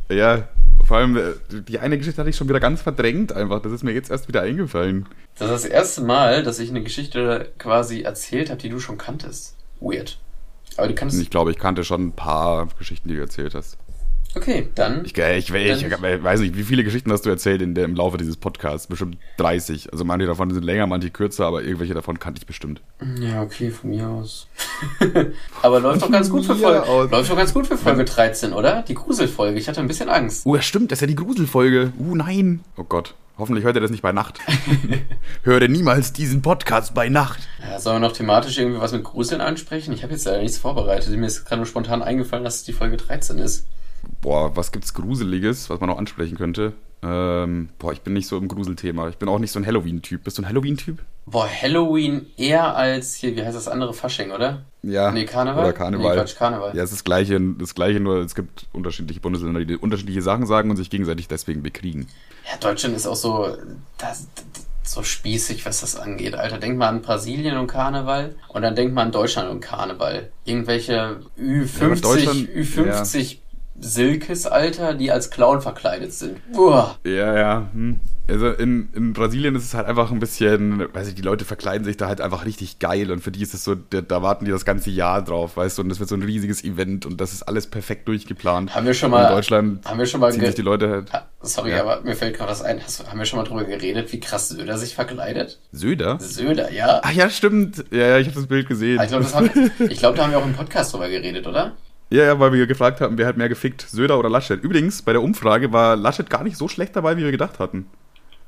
Ja, vor allem, äh, die eine Geschichte hatte ich schon wieder ganz verdrängt einfach. Das ist mir jetzt erst wieder eingefallen. Das ist das erste Mal, dass ich eine Geschichte quasi erzählt habe, die du schon kanntest. Weird. Aber du kannst. Ich glaube, ich kannte schon ein paar Geschichten, die du erzählt hast. Okay, dann. Ich, ich, ich, ich, weiß nicht, wie viele Geschichten hast du erzählt in der, im Laufe dieses Podcasts? Bestimmt 30. Also manche davon sind länger, manche kürzer, aber irgendwelche davon kannte ich bestimmt. Ja, okay, von mir aus. aber läuft doch ganz gut für Folge. Läuft doch ganz gut für Folge 13, oder? Die Gruselfolge. Ich hatte ein bisschen Angst. Oh, ja, stimmt, das ist ja die Gruselfolge. Uh, nein. Oh Gott. Hoffentlich hört ihr das nicht bei Nacht. Höre niemals diesen Podcast bei Nacht. Ja, sollen wir noch thematisch irgendwie was mit Gruseln ansprechen? Ich habe jetzt leider nichts vorbereitet. Mir ist gerade nur spontan eingefallen, dass es die Folge 13 ist boah, was gibt's Gruseliges, was man noch ansprechen könnte? Ähm, boah, ich bin nicht so im Gruselthema. Ich bin auch nicht so ein Halloween-Typ. Bist du ein Halloween-Typ? Boah, Halloween eher als hier, wie heißt das andere Fasching, oder? Ja. Nee, Karneval? Oder Karneval. Nee, Quatsch, Karneval. Ja, es ist das Gleiche, das Gleiche, nur es gibt unterschiedliche Bundesländer, die unterschiedliche Sachen sagen und sich gegenseitig deswegen bekriegen. Ja, Deutschland ist auch so, das, so spießig, was das angeht. Alter, denk mal an Brasilien und Karneval und dann denk mal an Deutschland und Karneval. Irgendwelche Ü50, ja, Ü50 ja. Silkes, Alter, die als Clown verkleidet sind. Uah. Ja, ja. Hm. Also in, in Brasilien ist es halt einfach ein bisschen, weiß ich, die Leute verkleiden sich da halt einfach richtig geil und für die ist es so, da warten die das ganze Jahr drauf, weißt du, und das wird so ein riesiges Event und das ist alles perfekt durchgeplant. Haben wir schon mal, in Deutschland haben wir schon mal ziehen sich die Leute halt. Sorry, ja. aber mir fällt gerade was ein. Hast, haben wir schon mal drüber geredet, wie krass Söder sich verkleidet? Söder? Söder, ja. Ach ja, stimmt. Ja, ja, ich habe das Bild gesehen. Ich glaube, glaub, da haben wir auch im Podcast drüber geredet, oder? Ja, ja, weil wir gefragt haben, wer hat mehr gefickt, Söder oder Laschet. Übrigens, bei der Umfrage war Laschet gar nicht so schlecht dabei, wie wir gedacht hatten.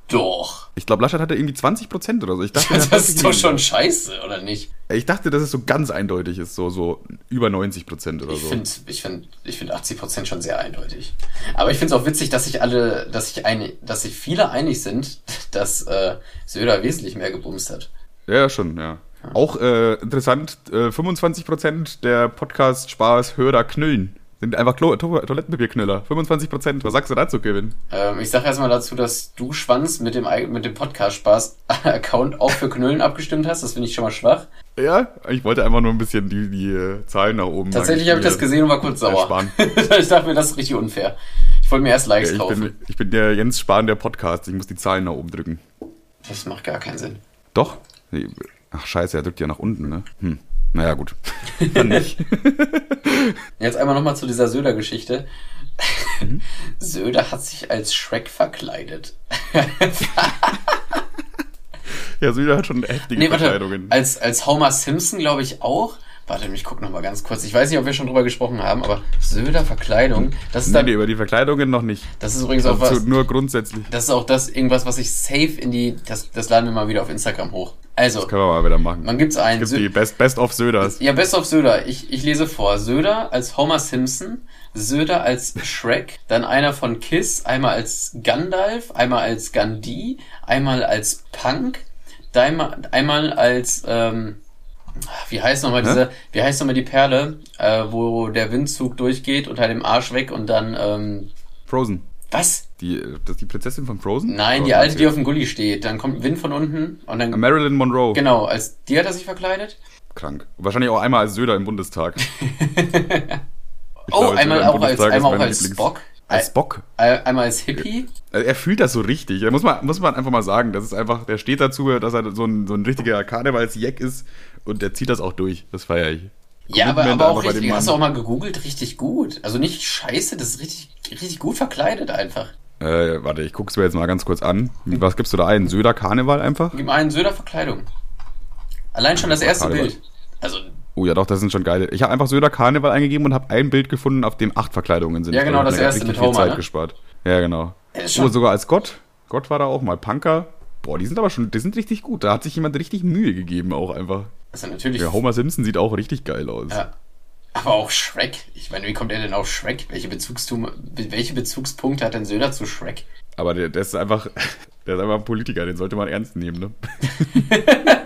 Doch. Ich glaube, Laschet hatte irgendwie 20 Prozent oder so. Ich dachte, das ist doch schon scheiße, oder nicht? Ich dachte, dass es so ganz eindeutig ist, so, so über 90 Prozent oder ich so. Find, ich finde ich find 80 Prozent schon sehr eindeutig. Aber ich finde es auch witzig, dass sich alle, dass sich ein, dass sich viele einig sind, dass äh, Söder wesentlich mehr gebumst hat. Ja, schon, ja. Auch äh, interessant, äh, 25% der Podcast-Spaß-Hörer knüllen. Sind einfach Klo to Toilettenpapierknüller. 25%. Was sagst du dazu, Kevin? Ähm, ich sag erstmal dazu, dass du Schwanz mit dem, mit dem Podcast-Spaß-Account auch für Knüllen abgestimmt hast. Das finde ich schon mal schwach. Ja, ich wollte einfach nur ein bisschen die, die äh, Zahlen nach oben. Tatsächlich habe ich das gesehen und war kurz sauer. ich dachte mir, das ist richtig unfair. Ich wollte mir erst Likes ja, ich kaufen. Bin, ich bin der Jens Spahn der Podcast. Ich muss die Zahlen nach oben drücken. Das macht gar keinen Sinn. Doch? Ach scheiße, er drückt ja nach unten, ne? Hm. Naja, gut. Dann nicht. Jetzt einmal nochmal zu dieser Söder-Geschichte. Mhm. Söder hat sich als Shrek verkleidet. ja, Söder hat schon heftige nee, warte, Verkleidungen. Als, als Homer Simpson, glaube ich, auch. Warte, ich guck noch mal ganz kurz. Ich weiß nicht, ob wir schon drüber gesprochen haben, aber Söder Verkleidung, das ist nee, nee, über die Verkleidungen noch nicht. Das ist übrigens auch was. Nur grundsätzlich. Das ist auch das irgendwas, was ich safe in die. Das, das laden wir mal wieder auf Instagram hoch. Also. Das können wir mal wieder machen. Man gibt's einen. Es gibt die Best, Best of Söders. Ja, Best of Söder. Ich, ich lese vor. Söder als Homer Simpson, Söder als Shrek, dann einer von Kiss, einmal als Gandalf, einmal als Gandhi, einmal als Punk, einmal als ähm, wie heißt nochmal diese, wie heißt nochmal die Perle, äh, wo der Windzug durchgeht unter dem Arsch weg und dann, ähm, Frozen. Was? Die, das ist die Prinzessin von Frozen? Nein, die alte, die auf dem Gully steht. Dann kommt Wind von unten und dann. Marilyn Monroe. Genau, als die hat er sich verkleidet. Krank. Wahrscheinlich auch einmal als Söder im Bundestag. oh, glaube, einmal auch als, einmal auch als Spock. Als Spock? Einmal als Hippie. Er fühlt das so richtig. Da muss man, muss man einfach mal sagen. Das ist einfach, der steht dazu, dass er so ein, so ein richtiger Karnevalsjack ist und der zieht das auch durch. Das feiere ich. Ja, aber, aber auch richtig, hast du auch mal gegoogelt, richtig gut. Also nicht scheiße, das ist richtig, richtig gut verkleidet einfach. Äh, warte, ich guck's mir jetzt mal ganz kurz an. Was gibst du da ein? Söder Karneval einfach? Gib mal einen Söder Verkleidung. Allein schon das erste Karneval. Bild. Also. Oh ja, doch, das sind schon geile. Ich habe einfach Söder Karneval eingegeben und habe ein Bild gefunden, auf dem acht Verkleidungen sind. Ja, genau, das erste mit Homer, Zeit ne? gespart. Ja, genau. Oh, sogar als Gott. Gott war da auch mal. Punker. Boah, die sind aber schon, die sind richtig gut. Da hat sich jemand richtig Mühe gegeben, auch einfach. Also natürlich. Ja, Homer Simpson sieht auch richtig geil aus. Ja. Aber auch Shrek. Ich meine, wie kommt er denn auf Shrek? Welche, Bezugstum welche Bezugspunkte hat denn Söder zu Shrek? Aber der, der, ist einfach, der ist einfach ein Politiker, den sollte man ernst nehmen, ne?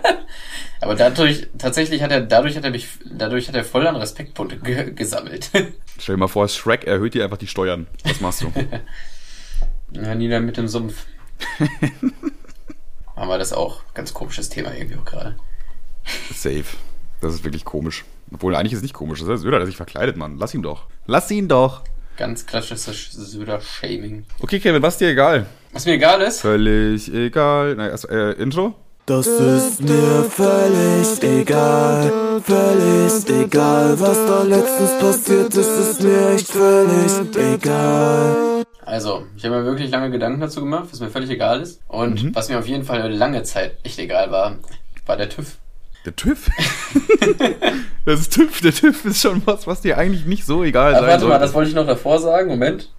Aber dadurch, tatsächlich hat er, dadurch hat er mich, dadurch hat er voll an Respektpunkte ge gesammelt. Stell dir mal vor, Shrek erhöht dir einfach die Steuern. Was machst du? ja, nieder mit dem Sumpf. Haben wir das auch. Ganz komisches Thema irgendwie auch gerade. Safe. Das ist wirklich komisch. Obwohl, eigentlich ist es nicht komisch. Das ist Söder, der sich verkleidet, Mann. Lass ihn doch. Lass ihn doch. Ganz klassisches Söder-Shaming. Okay, Kevin, was dir egal? Was mir egal ist? Völlig egal. Nein, also, äh, Intro? Das ist mir völlig egal, völlig egal, was da letztens passiert ist, ist mir echt völlig egal. Also, ich habe mir wirklich lange Gedanken dazu gemacht, was mir völlig egal ist. Und mhm. was mir auf jeden Fall lange Zeit echt egal war, war der TÜV. Der TÜV? das ist TÜV. Der TÜV ist schon was, was dir eigentlich nicht so egal ist. Warte sollte. mal, das wollte ich noch davor sagen. Moment.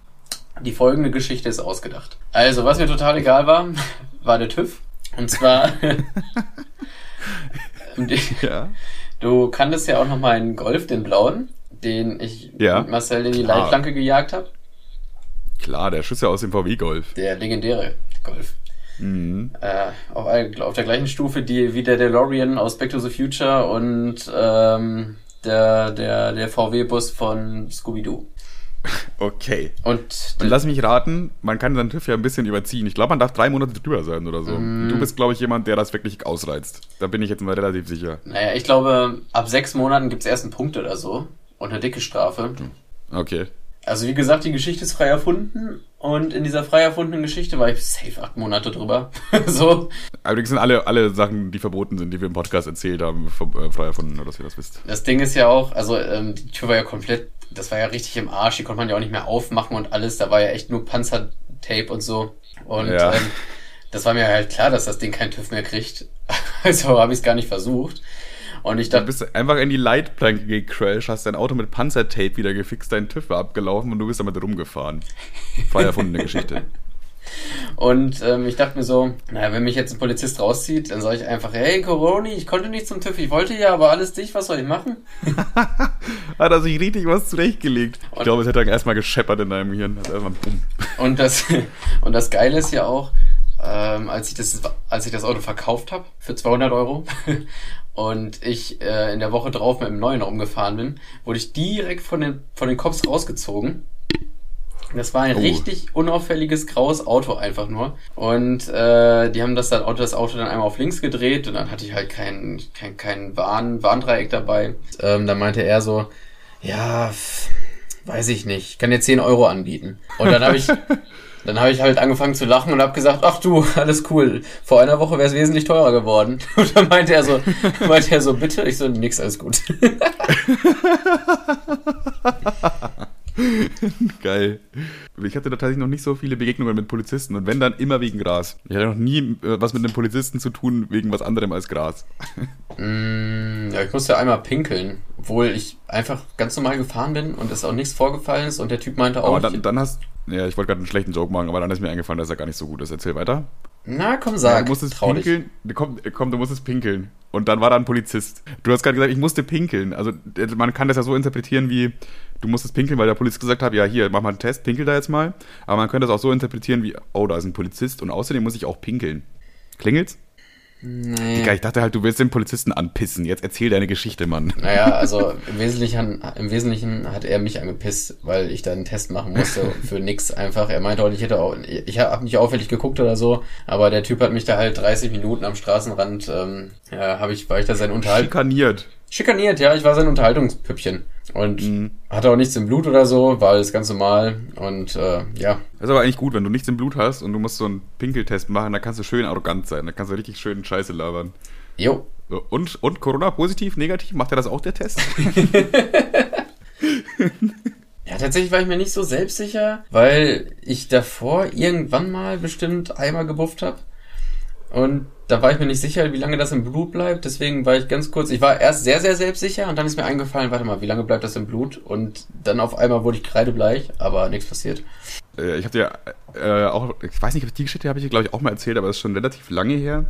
Die folgende Geschichte ist ausgedacht. Also, was mir total egal war, war der TÜV. Und zwar. ja. Du kanntest ja auch noch meinen Golf, den blauen, den ich ja. mit Marcel in die Klar. Leitplanke gejagt habe. Klar, der Schuss ja aus dem VW-Golf. Der legendäre Golf. Mhm. Äh, auf, auf, der gleichen Stufe die, wie der DeLorean aus Back to the Future und ähm, der, der, der VW-Bus von Scooby-Doo. Okay. Und, und, lass mich raten, man kann seinen TÜV ja ein bisschen überziehen. Ich glaube, man darf drei Monate drüber sein oder so. Mm. Du bist, glaube ich, jemand, der das wirklich ausreizt. Da bin ich jetzt mal relativ sicher. Naja, ich glaube, ab sechs Monaten gibt es erst einen Punkt oder so und eine dicke Strafe. Okay. Also wie gesagt, die Geschichte ist frei erfunden und in dieser frei erfundenen Geschichte war ich safe acht Monate drüber. so. Allerdings sind alle, alle Sachen, die verboten sind, die wir im Podcast erzählt haben, äh, frei erfunden, nur dass ihr das wisst. Das Ding ist ja auch, also ähm, die Tür war ja komplett, das war ja richtig im Arsch, die konnte man ja auch nicht mehr aufmachen und alles, da war ja echt nur Panzertape und so. Und ja. ähm, das war mir halt klar, dass das Ding keinen TÜV mehr kriegt. also habe ich es gar nicht versucht. Und ich dachte. Du bist einfach in die Leitplanke gecrashed, hast dein Auto mit Panzertape wieder gefixt, dein TÜV war abgelaufen und du bist damit rumgefahren. Frei erfundene Geschichte. Und ähm, ich dachte mir so, naja, wenn mich jetzt ein Polizist rauszieht, dann sage ich einfach, hey Coroni, ich konnte nicht zum TÜV, ich wollte ja, aber alles dich, was soll ich machen? Hat er sich richtig was zurechtgelegt. Und ich glaube, es hätte dann erstmal gescheppert in deinem Hirn. Und das, und das Geile ist ja auch, ähm, als, ich das, als ich das Auto verkauft habe für 200 Euro und ich äh, in der Woche drauf mit dem neuen rumgefahren bin, wurde ich direkt von den, von den Cops rausgezogen. Das war ein oh. richtig unauffälliges graues Auto einfach nur. Und äh, die haben das, dann, Auto, das Auto dann einmal auf links gedreht und dann hatte ich halt kein, kein, kein Warn, Warndreieck dabei. Ähm, dann meinte er so, ja, weiß ich nicht, kann dir 10 Euro anbieten. Und dann habe ich Dann habe ich halt angefangen zu lachen und habe gesagt, ach du, alles cool. Vor einer Woche wäre es wesentlich teurer geworden. Und dann meinte er so, meinte er so, bitte? Ich so, nix, alles gut. Geil. Ich hatte da tatsächlich noch nicht so viele Begegnungen mit Polizisten und wenn dann immer wegen Gras. Ich hatte noch nie äh, was mit einem Polizisten zu tun wegen was anderem als Gras. Mm, ja, ich musste einmal pinkeln, obwohl ich einfach ganz normal gefahren bin und es auch nichts vorgefallen ist und der Typ meinte auch. Aber dann, dann hast, ja, ich wollte gerade einen schlechten Joke machen, aber dann ist mir eingefallen, dass er gar nicht so gut ist. Erzähl weiter. Na, komm, sag. Ja, du musstest pinkeln. Komm, komm, du musstest pinkeln. Und dann war da ein Polizist. Du hast gerade gesagt, ich musste pinkeln. Also man kann das ja so interpretieren wie, du musstest pinkeln, weil der Polizist gesagt hat, ja hier, mach mal einen Test, pinkel da jetzt mal. Aber man könnte das auch so interpretieren wie, oh, da ist ein Polizist und außerdem muss ich auch pinkeln. Klingelt's? Nee. Digga, ich dachte halt, du willst den Polizisten anpissen. Jetzt erzähl deine Geschichte, Mann. Naja, also im Wesentlichen, im Wesentlichen hat er mich angepisst, weil ich da einen Test machen musste für nix einfach. Er meinte auch, ich hätte auch, ich habe nicht auffällig geguckt oder so, aber der Typ hat mich da halt 30 Minuten am Straßenrand, ähm, ja, habe ich, war ich da sein Unterhalt. Schikaniert. Schikaniert, ja, ich war sein Unterhaltungspüppchen. Und mhm. hatte auch nichts im Blut oder so, war alles ganz normal. Und äh, ja. Das ist aber eigentlich gut, wenn du nichts im Blut hast und du musst so einen Pinkeltest machen, dann kannst du schön arrogant sein. Dann kannst du richtig schön Scheiße labern. Jo. Und, und Corona positiv, negativ? Macht er das auch, der Test? Ja, tatsächlich war ich mir nicht so selbstsicher, weil ich davor irgendwann mal bestimmt einmal gebufft habe. Und da war ich mir nicht sicher, wie lange das im Blut bleibt. Deswegen war ich ganz kurz, ich war erst sehr, sehr selbstsicher und dann ist mir eingefallen, warte mal, wie lange bleibt das im Blut? Und dann auf einmal wurde ich kreidebleich, aber nichts passiert. Äh, ich habe dir äh, auch, ich weiß nicht, die Geschichte habe ich dir, glaube ich, auch mal erzählt, aber das ist schon relativ lange her.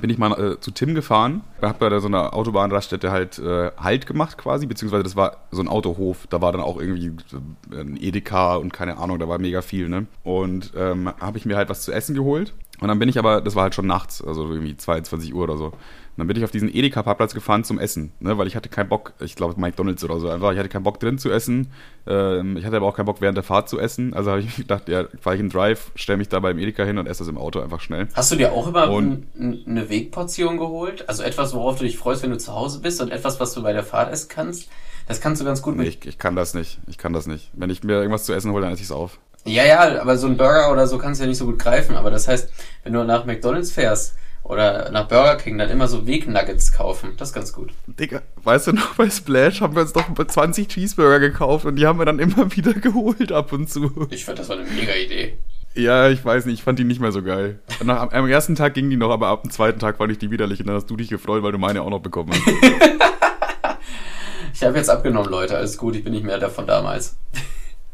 Bin ich mal äh, zu Tim gefahren, habe bei so einer Autobahnraststätte halt äh, Halt gemacht quasi, beziehungsweise das war so ein Autohof, da war dann auch irgendwie ein Edeka und keine Ahnung, da war mega viel, ne? Und ähm, habe ich mir halt was zu essen geholt und dann bin ich aber, das war halt schon nachts, also irgendwie 22 Uhr oder so. Und dann bin ich auf diesen Edeka-Parkplatz gefahren zum Essen, ne, weil ich hatte keinen Bock, ich glaube McDonalds oder so, einfach, ich hatte keinen Bock drin zu essen. Ähm, ich hatte aber auch keinen Bock während der Fahrt zu essen. Also habe ich gedacht, ja, fahre ich in Drive, stelle mich da beim Edeka hin und esse das im Auto einfach schnell. Hast du dir auch immer und, eine Wegportion geholt? Also etwas, worauf du dich freust, wenn du zu Hause bist und etwas, was du bei der Fahrt essen kannst? Das kannst du ganz gut mit. Nee, ich, ich kann das nicht. Ich kann das nicht. Wenn ich mir irgendwas zu essen hole, dann esse ich es auf. Ja, ja, aber so ein Burger oder so kannst du ja nicht so gut greifen. Aber das heißt, wenn du nach McDonalds fährst oder nach Burger King, dann immer so Wegnuggets kaufen. Das ist ganz gut. Digga, weißt du noch, bei Splash haben wir uns doch 20 Cheeseburger gekauft und die haben wir dann immer wieder geholt ab und zu. Ich fand, das war eine mega Idee. Ja, ich weiß nicht, ich fand die nicht mehr so geil. Nach, am ersten Tag ging die noch, aber ab dem zweiten Tag fand ich die widerlich und dann hast du dich gefreut, weil du meine auch noch bekommen hast. ich habe jetzt abgenommen, Leute, alles gut, ich bin nicht mehr der von damals.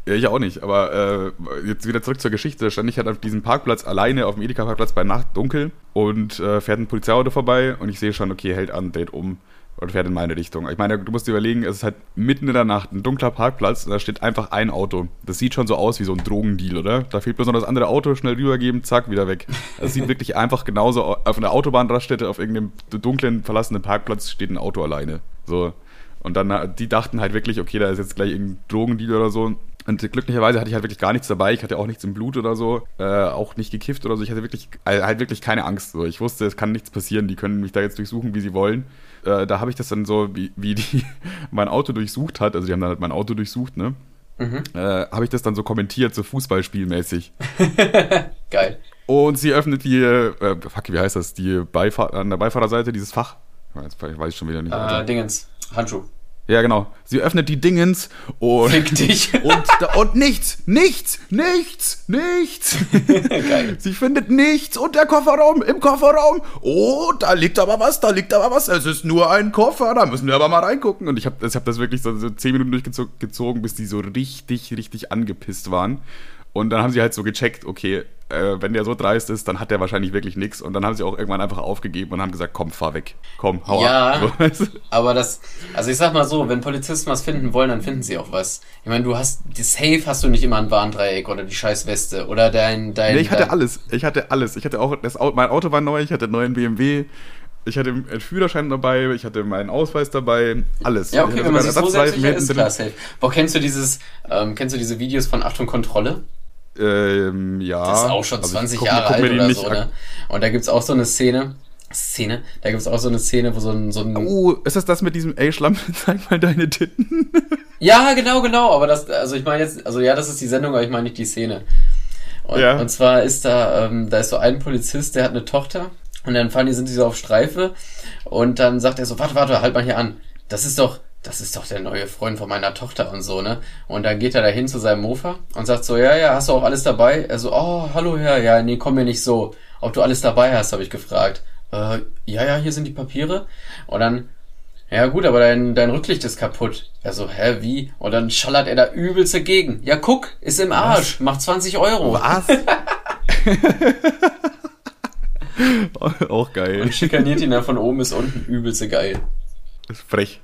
Ja, ich auch nicht, aber äh, jetzt wieder zurück zur Geschichte. Da stand ich halt auf diesem Parkplatz alleine, auf dem Edeka-Parkplatz bei Nacht dunkel und äh, fährt ein Polizeiauto vorbei und ich sehe schon, okay, hält an, dreht um und fährt in meine Richtung. Ich meine, du musst dir überlegen, es ist halt mitten in der Nacht ein dunkler Parkplatz und da steht einfach ein Auto. Das sieht schon so aus wie so ein Drogendeal, oder? Da fehlt bloß noch das andere Auto, schnell rübergeben, zack, wieder weg. Es sieht wirklich einfach genauso auf einer Autobahnraststätte, auf irgendeinem dunklen, verlassenen Parkplatz steht ein Auto alleine. So. Und dann, die dachten halt wirklich, okay, da ist jetzt gleich irgendein Drogendeal oder so. Und glücklicherweise hatte ich halt wirklich gar nichts dabei. Ich hatte auch nichts im Blut oder so, äh, auch nicht gekifft oder so. Ich hatte wirklich äh, halt wirklich keine Angst. So. Ich wusste, es kann nichts passieren. Die können mich da jetzt durchsuchen, wie sie wollen. Äh, da habe ich das dann so, wie, wie die mein Auto durchsucht hat. Also die haben dann halt mein Auto durchsucht, ne? Mhm. Äh, habe ich das dann so kommentiert, so Fußballspielmäßig. Geil. Und sie öffnet die, äh, fuck, wie heißt das? Die Beifahr an der Beifahrerseite dieses Fach. Jetzt weiß ich schon wieder nicht. Äh, Dingens. Handschuh. Ja, genau. Sie öffnet die Dingens und. Fick dich. Und, und nichts, nichts, nichts, nichts. Geil. Sie findet nichts und der Kofferraum, im Kofferraum. Oh, da liegt aber was, da liegt aber was. Es ist nur ein Koffer, da müssen wir aber mal reingucken. Und ich habe ich hab das wirklich so, so zehn Minuten durchgezogen, bis die so richtig, richtig angepisst waren. Und dann haben sie halt so gecheckt, okay, äh, wenn der so dreist ist, dann hat der wahrscheinlich wirklich nichts. Und dann haben sie auch irgendwann einfach aufgegeben und haben gesagt, komm, fahr weg. Komm, hau ja, ab. So, aber das, also ich sag mal so, wenn Polizisten was finden wollen, dann finden sie auch was. Ich meine, du hast, die Safe hast du nicht immer ein Warndreieck oder die scheiß Weste oder dein, dein. Nee, ich hatte dein, alles. Ich hatte alles. Ich hatte auch, das, mein Auto war neu, ich hatte einen neuen BMW. Ich hatte einen Führerschein dabei, ich hatte meinen Ausweis dabei, alles. Ja, okay, wenn man sich so selbstsicher ist, klar, safe. Boah, kennst du dieses, ähm, kennst du diese Videos von Achtung Kontrolle? Ähm, ja. Das ist auch schon also 20 guck, Jahre alt oder so, ne? Und da gibt's auch so eine Szene, Szene, da gibt's auch so eine Szene, wo so ein, so ein Oh, ist das das mit diesem, ey, Schlamm, zeig mal deine Titten? ja, genau, genau, aber das, also ich meine jetzt, also ja, das ist die Sendung, aber ich meine nicht die Szene. Und, ja. und zwar ist da, ähm, da ist so ein Polizist, der hat eine Tochter und dann fahren die, sind die so auf Streife und dann sagt er so, warte, warte, halt mal hier an. Das ist doch, das ist doch der neue Freund von meiner Tochter und so, ne? Und dann geht er dahin zu seinem Mofa und sagt so, ja, ja, hast du auch alles dabei? Er so, oh, hallo Herr, ja, nee, komm mir nicht so. Ob du alles dabei hast, habe ich gefragt. Äh, ja, ja, hier sind die Papiere. Und dann, ja gut, aber dein, dein Rücklicht ist kaputt. Er so, hä, wie? Und dann schallert er da übelst gegen. Ja, guck, ist im Arsch, Was? macht 20 Euro. Was? Auch geil. Und schikaniert ihn dann von oben bis unten übelste geil. Das ist frech.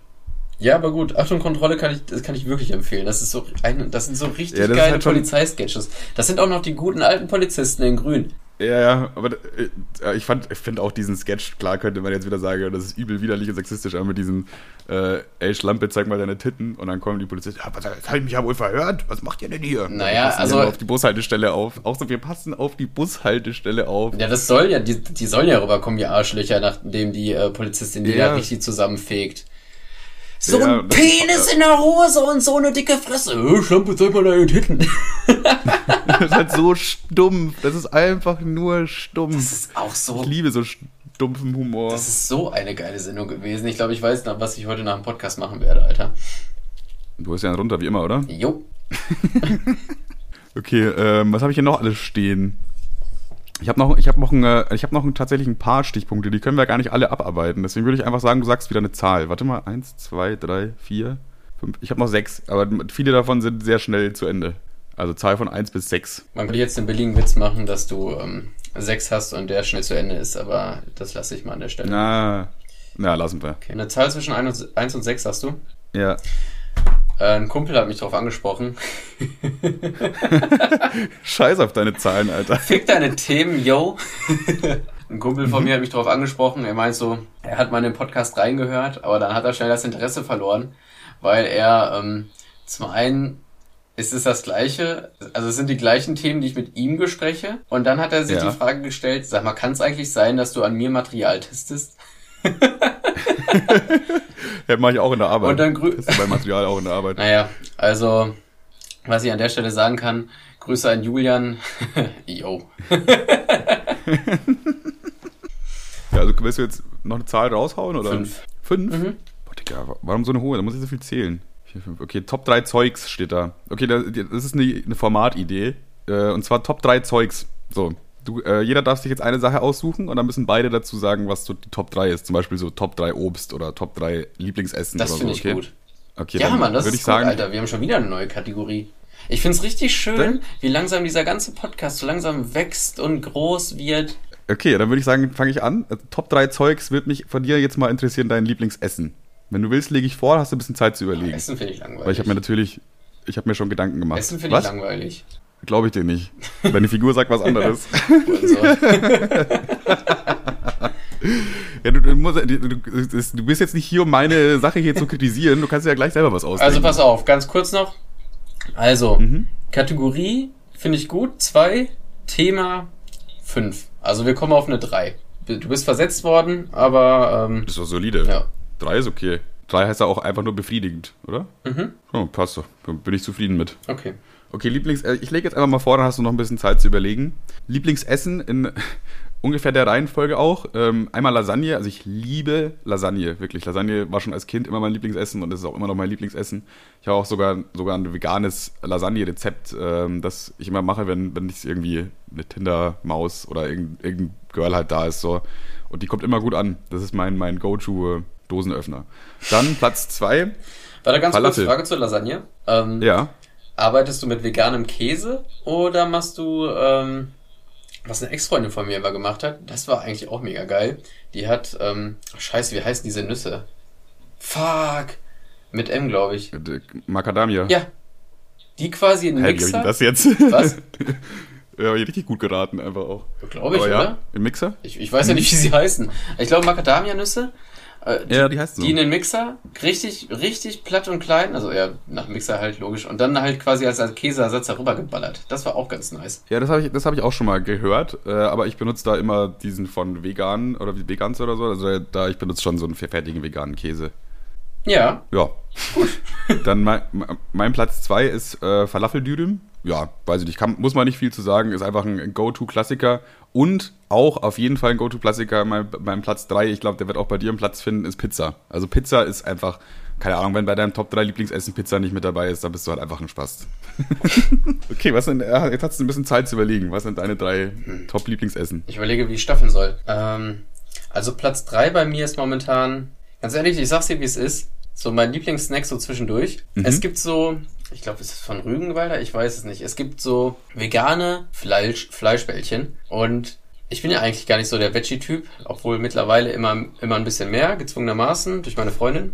Ja, aber gut, Achtung, Kontrolle kann ich, das kann ich wirklich empfehlen. Das ist so ein, das sind so richtig ja, geile halt Polizeisketches. Das sind auch noch die guten alten Polizisten in Grün. Ja, ja, aber äh, ich fand, ich finde auch diesen Sketch, klar könnte man jetzt wieder sagen, das ist übel widerlich und sexistisch, aber mit diesem, äh, ey Schlampe, zeig mal deine Titten und dann kommen die Polizisten, ja, was, das habe ich mich ja wohl verhört, was macht ihr denn hier? Naja, also. auf die Bushaltestelle auf. Auch so, wir passen auf die Bushaltestelle auf. Ja, das soll ja, die, die sollen ja rüberkommen, die Arschlöcher, nachdem die äh, Polizistin die ja. da richtig zusammenfegt. So ja, ein Penis in der Hose und so eine dicke Fresse. Äh, Schlampe, zeig mal deine Titten. das ist halt so stumpf. Das ist einfach nur stumpf. Das ist auch so. Ich liebe so stumpfen Humor. Das ist so eine geile Sendung gewesen. Ich glaube, ich weiß, noch, was ich heute nach dem Podcast machen werde, Alter. Du hast ja einen runter, wie immer, oder? Jo. okay, ähm, was habe ich hier noch alles stehen? Ich habe noch, ich habe noch, eine, ich habe noch ein, tatsächlich ein paar Stichpunkte, die können wir gar nicht alle abarbeiten. Deswegen würde ich einfach sagen, du sagst wieder eine Zahl. Warte mal, eins, zwei, drei, vier, fünf. Ich habe noch sechs, aber viele davon sind sehr schnell zu Ende. Also Zahl von eins bis sechs. Man würde jetzt den billigen Witz machen, dass du ähm, sechs hast und der schnell zu Ende ist, aber das lasse ich mal an der Stelle. Na, na lassen wir. Okay, eine Zahl zwischen eins und sechs hast du? Ja. Äh, ein Kumpel hat mich darauf angesprochen. Scheiß auf deine Zahlen, Alter. Fick deine Themen, yo. Ein Kumpel von mir hat mich darauf angesprochen. Er meint so, er hat mal in den Podcast reingehört, aber dann hat er schnell das Interesse verloren, weil er ähm, zum einen ist es das gleiche, also es sind die gleichen Themen, die ich mit ihm bespreche. Und dann hat er sich ja. die Frage gestellt, sag mal, kann es eigentlich sein, dass du an mir Material testest? Ja, mache ich auch in der Arbeit. Und dann grü bei Material auch in der Arbeit. Naja, also, was ich an der Stelle sagen kann, Grüße an Julian. Yo. ja, also willst du jetzt noch eine Zahl raushauen? Oder? Fünf. Fünf? Mhm. Boah, Digga, warum so eine hohe? Da muss ich so viel zählen. Okay, Top 3 Zeugs steht da. Okay, das ist eine, eine Formatidee. Äh, und zwar Top 3 Zeugs. So, Du, äh, jeder darf sich jetzt eine Sache aussuchen und dann müssen beide dazu sagen, was so die Top 3 ist. Zum Beispiel so Top 3 Obst oder Top 3 Lieblingsessen das oder so. Das finde ich okay? gut. Okay, ja, Mann, das ist ich gut, sagen, Alter. Wir haben schon wieder eine neue Kategorie. Ich finde es richtig schön, dann? wie langsam dieser ganze Podcast so langsam wächst und groß wird. Okay, dann würde ich sagen, fange ich an. Top 3 Zeugs würde mich von dir jetzt mal interessieren, dein Lieblingsessen. Wenn du willst, lege ich vor, hast du ein bisschen Zeit zu überlegen. Essen finde ich langweilig. Weil ich habe mir natürlich, ich habe mir schon Gedanken gemacht. Essen finde ich langweilig. Glaube ich dir nicht. Deine Figur sagt was anderes. ja, du, du, musst, du, du, bist jetzt nicht hier, um meine Sache hier zu kritisieren. Du kannst ja gleich selber was ausdenken. Also pass auf, ganz kurz noch. Also, mhm. Kategorie finde ich gut. Zwei, Thema fünf. Also wir kommen auf eine drei. Du bist versetzt worden, aber... Ähm, das doch solide. Ja. Drei ist okay. Drei heißt ja auch einfach nur befriedigend, oder? Mhm. Oh, passt doch. Bin ich zufrieden mit. Okay. Okay, Lieblings. Äh, ich lege jetzt einfach mal vor, dann hast du noch ein bisschen Zeit zu überlegen. Lieblingsessen in ungefähr der Reihenfolge auch. Ähm, einmal Lasagne. Also ich liebe Lasagne, wirklich. Lasagne war schon als Kind immer mein Lieblingsessen und ist auch immer noch mein Lieblingsessen. Ich habe auch sogar, sogar ein veganes Lasagne-Rezept, ähm, das ich immer mache, wenn, wenn ich irgendwie eine Tinder-Maus oder irgendein, irgendein Girl halt da ist. So. Und die kommt immer gut an. Das ist mein, mein Go-To-Dosenöffner. Dann Platz zwei. Warte, ganz kurz Frage zur Lasagne. Ähm, ja arbeitest du mit veganem Käse oder machst du, ähm, was eine Ex-Freundin von mir immer gemacht hat? Das war eigentlich auch mega geil. Die hat, ähm, scheiße, wie heißen diese Nüsse? Fuck. Mit M, glaube ich. Macadamia. Ja. Die quasi in Hä, wie hab ich Mixer. das jetzt? Was? ja, richtig gut geraten, einfach auch. Glaube ich, Aber ja, oder? im Mixer? Ich, ich weiß ja nicht, wie sie heißen. Ich glaube Macadamia-Nüsse. Äh, die, Ja, die heißt so. die in den Mixer, richtig, richtig platt und klein, also ja, nach Mixer halt logisch, und dann halt quasi als, als Käseersatz darüber geballert. Das war auch ganz nice. Ja, das habe ich, das hab ich auch schon mal gehört, äh, aber ich benutze da immer diesen von vegan oder wie Vegans oder so. Also da ich benutze schon so einen fertigen veganen Käse. Ja, Ja. Dann mein, mein Platz 2 ist äh, Falafeldürüm. Ja, weiß ich nicht, kann, muss man nicht viel zu sagen, ist einfach ein Go-To-Klassiker. Und auch auf jeden Fall ein Go-To-Klassiker. Mein, mein Platz 3, ich glaube, der wird auch bei dir einen Platz finden, ist Pizza. Also Pizza ist einfach, keine Ahnung, wenn bei deinem Top 3 Lieblingsessen Pizza nicht mit dabei ist, dann bist du halt einfach ein Spast. okay, was sind, äh, jetzt hast du ein bisschen Zeit zu überlegen. Was sind deine drei Top-Lieblingsessen? ich überlege, wie ich staffeln soll. Ähm, also Platz drei bei mir ist momentan, ganz ehrlich, ich sag's dir, wie es ist, so mein Lieblingssnack so zwischendurch. Es gibt so, ich glaube, ist es von Rügenwalder? Ich weiß es nicht. Es gibt so vegane Fleisch, Fleischbällchen und ich bin ja eigentlich gar nicht so der Veggie-Typ, obwohl mittlerweile immer, immer ein bisschen mehr, gezwungenermaßen, durch meine Freundin.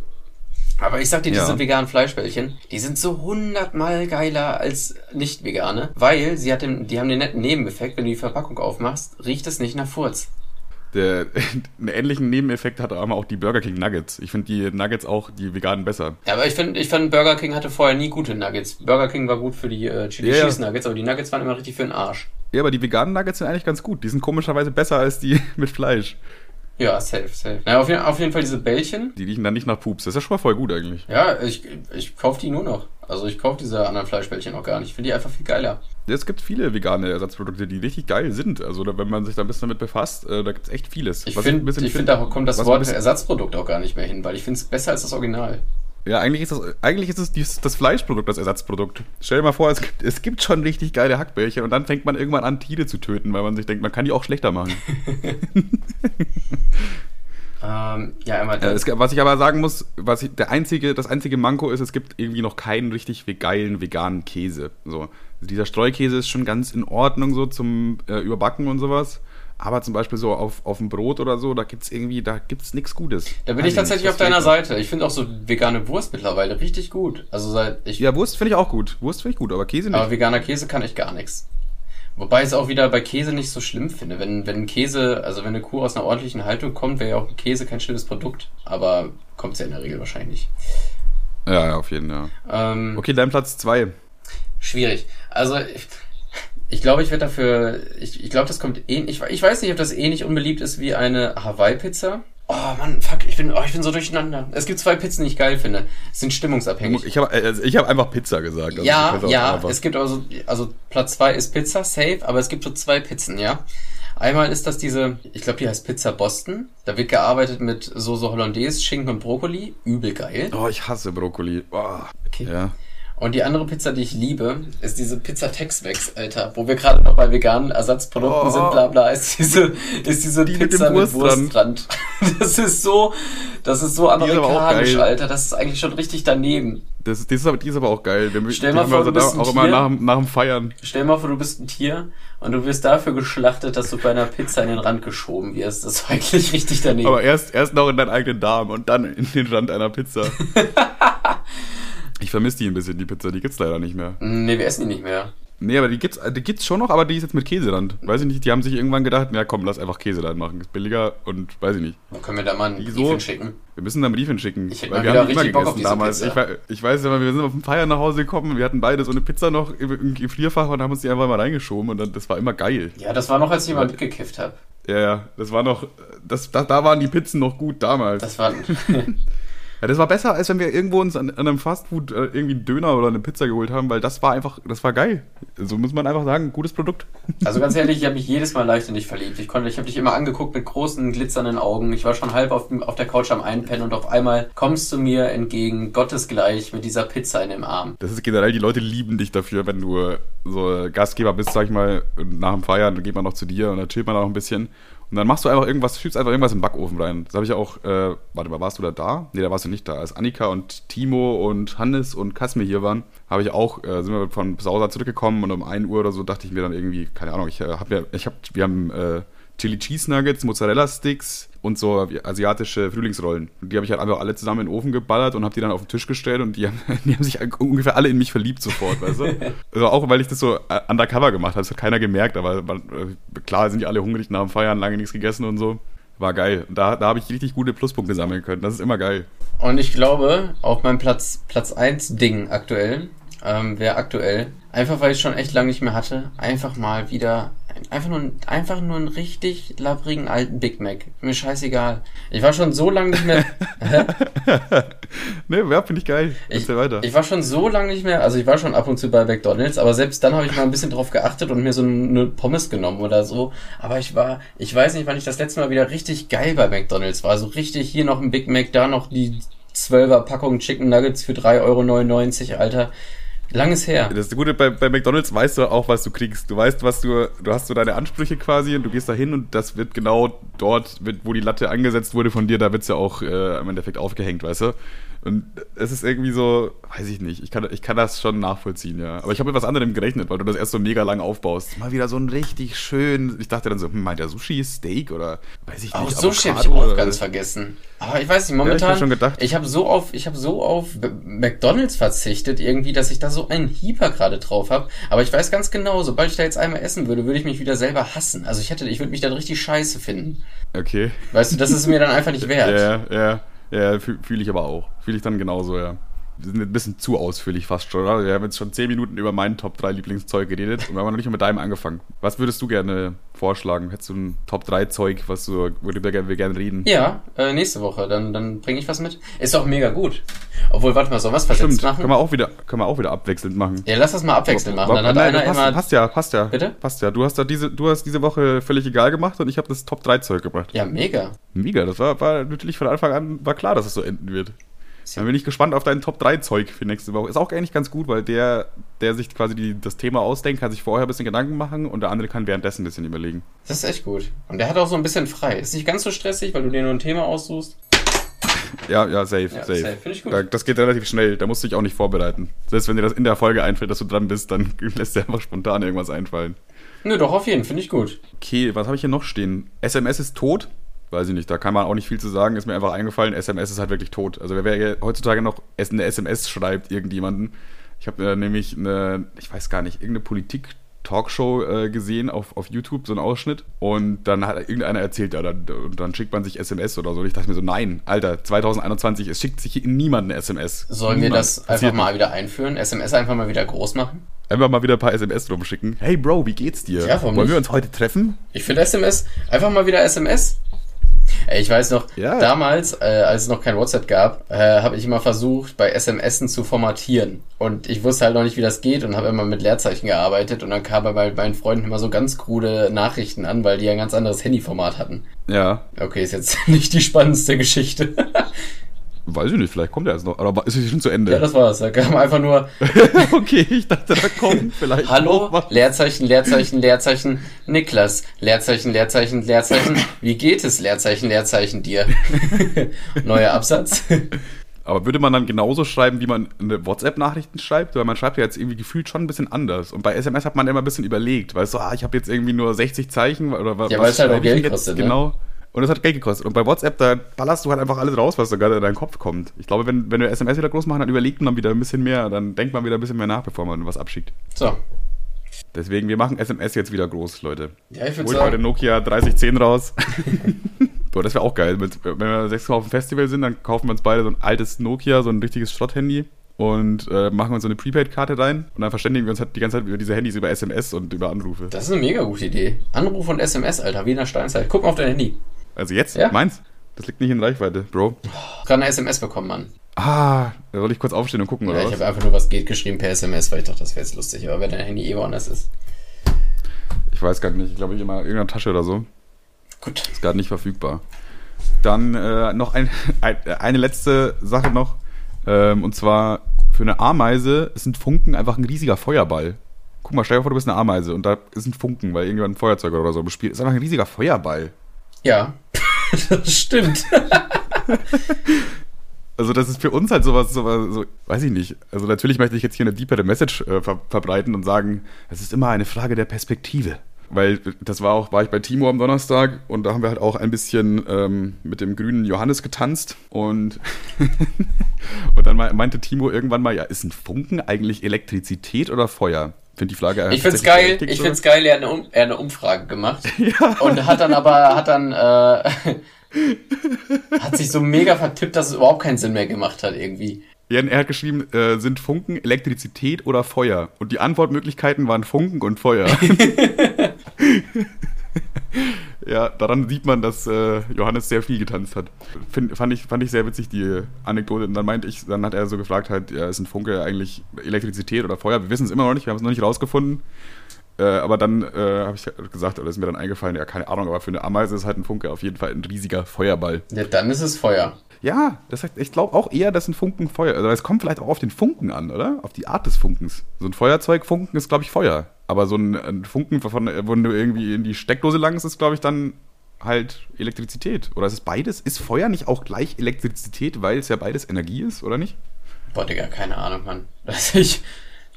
Aber ich sag dir, Ja. diese veganen Fleischbällchen, die sind so hundertmal geiler als nicht vegane, weil sie hat den, die haben den netten Nebeneffekt, wenn du die Verpackung aufmachst, riecht es nicht nach Furz. Der, einen ähnlichen Nebeneffekt hatte aber auch die Burger King Nuggets. Ich finde die Nuggets auch, die veganen, besser. Ja, aber ich finde, ich fand Burger King hatte vorher nie gute Nuggets. Burger King war gut für die äh, Chili ja. Cheese Nuggets, aber die Nuggets waren immer richtig für den Arsch. Ja, aber die veganen Nuggets sind eigentlich ganz gut. Die sind komischerweise besser als die mit Fleisch. Ja, safe, safe. Naja, auf jeden, auf jeden Fall diese Bällchen. Die riechen dann nicht nach Pups. Das ist ja schon mal voll gut eigentlich. Ja, ich, ich kauf die nur noch. Also ich kauf diese anderen Fleischbällchen auch gar nicht. Ich finde die einfach viel geiler. Es gibt viele vegane Ersatzprodukte, die richtig geil sind. Also wenn man sich da ein bisschen damit befasst, äh, da gibt es echt vieles. Ich finde, find, da kommt das Wort Ersatzprodukt auch gar nicht mehr hin, weil ich finde es besser als das Original. Ja, eigentlich ist, das, eigentlich ist es dies, das Fleischprodukt das Ersatzprodukt. Stell dir mal vor, es gibt, es gibt schon richtig geile Hackbällchen und dann fängt man irgendwann an, Tiere zu töten, weil man sich denkt, man kann die auch schlechter machen. Ähm, ja, Äh, es, was ich aber sagen muss, was ich, der einzige, das einzige Manko ist, es gibt irgendwie noch keinen richtig geilen veganen Käse. So. Also dieser Streukäse ist schon ganz in Ordnung so zum äh, Überbacken und sowas. Aber zum Beispiel so auf, auf dem Brot oder so, da gibt's irgendwie, da gibt's nichts Gutes. Da bin ich tatsächlich nicht, auf deiner Seite. Ich finde auch so vegane Wurst mittlerweile richtig gut. Also seit ich. Ja, Wurst finde ich auch gut. Wurst finde ich gut, aber Käse nicht. Aber veganer Käse kann ich gar nichts. Wobei ich es auch wieder bei Käse nicht so schlimm finde. Wenn, wenn Käse, also wenn eine Kuh aus einer ordentlichen Haltung kommt, wäre ja auch Käse kein schlimmes Produkt. Aber kommt ja in der Regel wahrscheinlich nicht. ja, ja, auf jeden Fall. Ähm, Okay, dein Platz 2. Schwierig. Also ich, ich glaube, ich werde dafür, ich, ich glaube, das kommt eh, ich, ich weiß nicht, ob das ähnlich unbeliebt ist wie eine Hawaii-Pizza. Oh Mann, fuck, ich bin, oh, ich bin so durcheinander. Es gibt zwei Pizzen, die ich geil finde. Es sind stimmungsabhängig. Ich habe also ich hab einfach Pizza gesagt. Also ja, ja, es gibt also, also Platz zwei ist Pizza, safe, aber es gibt so zwei Pizzen, ja. Einmal ist das diese, ich glaube, die heißt Pizza Boston. Da wird gearbeitet mit Soße Hollandaise, Schinken und Brokkoli. Übel geil. Oh, ich hasse Brokkoli. Oh. Okay. Ja. Und die andere Pizza, die ich liebe, ist diese Pizza Tex-Mex, Alter. Wo wir gerade noch bei veganen Ersatzprodukten Oh. sind, bla bla, ist diese, ist diese Die mit Pizza dem mit Wurstrand. Das ist so, das ist so amerikanisch. Alter. Das ist eigentlich schon richtig daneben. Das, die, ist aber, die ist aber auch geil. Wir, Stell mal vor, also du bist auch immer Tier. nach, dem- nach dem Feiern. Stell mal vor, du bist ein Tier und du wirst dafür geschlachtet, dass du bei einer Pizza in den Rand geschoben wirst. Das ist eigentlich richtig daneben. Aber erst, erst noch in deinen eigenen Darm und dann in den Rand einer Pizza. ich vermisse die ein bisschen, die Pizza. Die gibt's leider nicht mehr. nee, wir essen die nicht mehr. Nee, aber die gibt's, die gibt's schon noch, aber die ist jetzt mit Käserand. Weiß ich nicht, die haben sich irgendwann gedacht, ja komm, lass einfach Käserand machen. Ist billiger und weiß ich nicht. Dann können wir da mal einen Wieso? Brief hinschicken. Wir müssen da einen Brief hinschicken. Ich hätte weil wir haben immer gegessen diese damals. Pizza. Ich, ich weiß wir sind auf dem Feiern nach Hause gekommen wir hatten beide so eine Pizza noch im, im Gefrierfach und haben uns die einfach mal reingeschoben und dann, das war immer geil. Ja, das war noch, als ich mal mitgekifft habe. Ja, ja, das war noch, das, da, da waren die Pizzen noch gut damals. Das war. Ja, das war besser, als wenn wir irgendwo uns an, an einem Fastfood äh, irgendwie einen Döner oder eine Pizza geholt haben, weil das war einfach, das war geil. So muss man einfach sagen, gutes Produkt. Also ganz ehrlich, ich habe mich jedes Mal leicht in dich verliebt. Ich konnte, ich habe dich immer angeguckt mit großen glitzernden Augen. Ich war schon halb auf, auf der Couch am Einpennen und auf einmal kommst du mir entgegen, gottesgleich, mit dieser Pizza in dem Arm. Das ist generell, die Leute lieben dich dafür, wenn du so Gastgeber bist, sag ich mal, und nach dem Feiern, dann geht man noch zu dir und dann chillt man auch ein bisschen. Und dann machst du einfach irgendwas, schiebst einfach irgendwas im Backofen rein. Das habe ich auch, äh, warte mal, warst du da da? Nee, da warst du nicht da. Als Annika und Timo und Hannes und Kasmir hier waren, habe ich auch, äh, sind wir von Sauser zurückgekommen und um 1 Uhr oder so dachte ich mir dann irgendwie, keine Ahnung, ich äh, habe ja, ich habe, wir haben äh, Chili Cheese Nuggets, Mozzarella Sticks und so asiatische Frühlingsrollen. Und die habe ich halt einfach alle zusammen in den Ofen geballert und habe die dann auf den Tisch gestellt und die haben, die haben sich ungefähr alle in mich verliebt sofort, weißt du? Also auch weil ich das so äh, undercover gemacht habe, das hat keiner gemerkt, aber äh, klar sind die alle hungrig nach dem Feiern, lange nichts gegessen und so. War geil. Da, da habe ich richtig gute Pluspunkte sammeln können. Das ist immer geil. Und ich glaube, auch mein Platz, Platz 1 Ding aktuell ähm, wäre aktuell, einfach weil ich schon echt lange nicht mehr hatte, einfach mal wieder Einfach nur, einfach nur einen richtig labbrigen alten Big Mac. Mir scheißegal. Ich war schon so lange nicht mehr. ne, ja, finde ich geil. Ich, weiter. ich war schon so lange nicht mehr, also ich war schon ab und zu bei McDonalds, aber selbst dann habe ich mal ein bisschen drauf geachtet und mir so eine Pommes genommen oder so. Aber ich war, ich weiß nicht, wann ich das letzte Mal wieder richtig geil bei McDonalds war. So richtig hier noch ein Big Mac, da noch die 12er Packung Chicken Nuggets für 3,99 Euro, Alter. Langes her. Das ist Gute, bei, bei McDonalds weißt du auch, was du kriegst. Du weißt, was du, du hast so deine Ansprüche quasi und du gehst da hin und das wird genau dort, wo die Latte angesetzt wurde von dir, da wird es ja auch äh, im Endeffekt aufgehängt, weißt du? Und es ist irgendwie so, weiß ich nicht, ich kann, ich kann das schon nachvollziehen, ja. Aber ich habe mit was anderem gerechnet, weil du das erst so mega lang aufbaust. Mal wieder so ein richtig schön, ich dachte dann so, hm, meint der Sushi Steak oder weiß ich nicht. Auch Sushi habe ich auch ganz vergessen. Aber ich weiß nicht, momentan, ja, ich, ich habe so auf, ich habe so auf McDonalds verzichtet irgendwie, dass ich da so einen Hieper gerade drauf habe. Aber ich weiß ganz genau, sobald ich da jetzt einmal essen würde, würde ich mich wieder selber hassen. Also ich hätte, ich würde mich dann richtig scheiße finden. Okay. Weißt du, das ist mir dann einfach nicht wert. Ja, ja. Ja, fühle ich aber auch. Fühle ich dann genauso, ja. Wir sind ein bisschen zu ausführlich fast schon, oder? Wir haben jetzt schon 10 Minuten über meinen Top 3 Lieblingszeug geredet und wir haben noch nicht mal mit deinem angefangen. Was würdest du gerne vorschlagen? Hättest du ein Top 3 Zeug, was du, worüber wir gerne reden? Ja, äh, nächste Woche. Dann, dann bringe ich was mit. Ist auch mega gut. Obwohl, warte mal, sollen wir was versetzt Stimmt, machen? Können wir, auch wieder, können wir auch wieder abwechselnd machen. Ja, lass das mal abwechselnd machen. Dann hat Nein, einer passt, immer... Passt ja, passt ja. Bitte? Passt ja. Du hast, da diese, du hast diese Woche völlig egal gemacht und ich habe das Top 3 Zeug gebracht. Ja, mega. Mega. Das war, war natürlich von Anfang an war klar, dass es so enden wird. Dann bin ich gespannt auf deinen Top 3 Zeug für nächste Woche. Ist auch eigentlich ganz gut, weil der, der sich quasi die, das Thema ausdenkt, kann sich vorher ein bisschen Gedanken machen und der andere kann währenddessen ein bisschen überlegen. Das ist echt gut. Und der hat auch so ein bisschen frei. Ist nicht ganz so stressig, weil du dir nur ein Thema aussuchst. Ja, ja, safe, ja, safe. safe. Finde ich gut. Da, das geht relativ schnell, da musst du dich auch nicht vorbereiten. Selbst wenn dir das in der Folge einfällt, dass du dran bist, dann lässt dir einfach spontan irgendwas einfallen. Nö, doch, auf jeden, finde ich gut. Okay, was habe ich hier noch stehen? SMS ist tot weiß ich nicht, da kann man auch nicht viel zu sagen, ist mir einfach eingefallen, SMS ist halt wirklich tot. Also wer, wer heutzutage noch eine SMS schreibt, irgendjemanden, ich habe äh, nämlich eine, ich weiß gar nicht, irgendeine Politik- Talkshow äh, gesehen auf, auf YouTube, so einen Ausschnitt. Und dann hat irgendeiner erzählt, ja, dann, und dann schickt man sich SMS oder so. Und ich dachte mir so, nein, Alter, 2021, es schickt sich niemand eine SMS. Sollen niemand. wir das einfach mal wieder einführen? SMS einfach mal wieder groß machen? Einfach mal wieder ein paar SMS rumschicken. Hey Bro, wie geht's dir? Ja, Wollen nicht? wir uns heute treffen? Ich finde SMS, einfach mal wieder SMS. Ich weiß noch, ja. damals, äh, als es noch kein WhatsApp gab, äh, habe ich immer versucht, bei SMSen zu formatieren. Und ich wusste halt noch nicht, wie das geht und habe immer mit Leerzeichen gearbeitet. Und dann kamen bei meinen Freunden immer so ganz krude Nachrichten an, weil die ein ganz anderes Handyformat hatten. Ja. Okay, ist jetzt nicht die spannendste Geschichte. Weiß ich nicht, vielleicht kommt er jetzt noch. Aber ist es schon zu Ende? Ja, das war's. Da kam einfach nur. okay, ich dachte, da kommt vielleicht. Hallo, Leerzeichen, Leerzeichen, Leerzeichen, Niklas. Leerzeichen, Leerzeichen, Leerzeichen. Wie geht es? Leerzeichen, Leerzeichen dir. Neuer Absatz. Aber würde man dann genauso schreiben, wie man eine WhatsApp-Nachrichten schreibt? Weil man schreibt ja jetzt irgendwie gefühlt schon ein bisschen anders. Und bei SMS hat man immer ein bisschen überlegt, weißt du, ah, ich habe jetzt irgendwie nur 60 Zeichen oder was. Ja, weil es halt auch Geld kostet, ne? Und das hat Geld gekostet. Und bei WhatsApp, da ballerst du halt einfach alles raus, was da gerade in deinen Kopf kommt. Ich glaube, wenn, wenn wir SMS wieder groß machen, dann überlegt man wieder ein bisschen mehr, dann denkt man wieder ein bisschen mehr nach, bevor man was abschickt. So. Deswegen, wir machen SMS jetzt wieder groß, Leute. Ja, ich sagen. heute Nokia 3010 raus. Boah, das wäre auch geil. Wenn wir sechs Mal auf dem Festival sind, dann kaufen wir uns beide so ein altes Nokia, so ein richtiges Schrotthandy und äh, machen uns so eine Prepaid-Karte rein und dann verständigen wir uns halt die ganze Zeit über diese Handys, über SMS und über Anrufe. Das ist eine mega gute Idee. Anruf und SMS, Alter, wie in der Steinzeit. Guck mal auf dein Handy. Also jetzt? Ja? Meins? Das liegt nicht in Reichweite, Bro. Gerade eine SMS bekommen, Mann. Ah, da soll ich kurz aufstehen und gucken, ja, oder ich habe einfach nur was geht geschrieben per SMS, weil ich dachte, das wäre jetzt lustig. Aber wenn dein Handy eh woanders ist. Ich weiß gar nicht. Ich glaube, ich immer in irgendeiner Tasche oder so. Gut. Ist gerade nicht verfügbar. Dann äh, noch ein, ein, eine letzte Sache noch. Ähm, und zwar für eine Ameise sind Funken einfach ein riesiger Feuerball. Guck mal, stell dir vor, du bist eine Ameise und da ist ein Funken, weil irgendjemand ein Feuerzeug oder so bespielt. Ist einfach ein riesiger Feuerball. Ja, das stimmt. also das ist für uns halt sowas, sowas, so, weiß ich nicht. Also natürlich möchte ich jetzt hier eine deepere Message äh, ver verbreiten und sagen, es ist immer eine Frage der Perspektive. Weil das war auch, war ich bei Timo am Donnerstag und da haben wir halt auch ein bisschen ähm, mit dem grünen Johannes getanzt und, und dann meinte Timo irgendwann mal, ja, ist ein Funken eigentlich Elektrizität oder Feuer? Finde die Frage Ich find's geil, ich find's geil, er hat eine, er hat eine Umfrage gemacht. ja. Und hat dann aber, hat dann, äh, hat sich so mega vertippt, dass es überhaupt keinen Sinn mehr gemacht hat irgendwie. Ja, er hat geschrieben, äh, sind Funken Elektrizität oder Feuer? Und die Antwortmöglichkeiten waren Funken und Feuer. ja, daran sieht man, dass äh, Johannes sehr viel getanzt hat. Find, fand, ich, fand ich sehr witzig, die Anekdote. Und dann meinte ich, dann hat er so gefragt, halt, ja, ist ein Funke eigentlich Elektrizität oder Feuer? Wir wissen es immer noch nicht, wir haben es noch nicht rausgefunden. Äh, aber dann äh, habe ich gesagt, oder ist mir dann eingefallen, ja, keine Ahnung, aber für eine Ameise ist halt ein Funke auf jeden Fall ein riesiger Feuerball. Ja, dann ist es Feuer. Ja, das heißt, ich glaube auch eher, dass ein Funken Feuer. Also es kommt vielleicht auch auf den Funken an, oder? Auf die Art des Funkens. So ein Feuerzeugfunken ist, glaube ich, Feuer. Aber so ein, ein Funken, von, wo du irgendwie in die Steckdose langst, ist, glaube ich, dann halt Elektrizität. Oder ist es beides? Ist Feuer nicht auch gleich Elektrizität, weil es ja beides Energie ist, oder nicht? Boah, Digga, keine Ahnung, Mann. Also ich,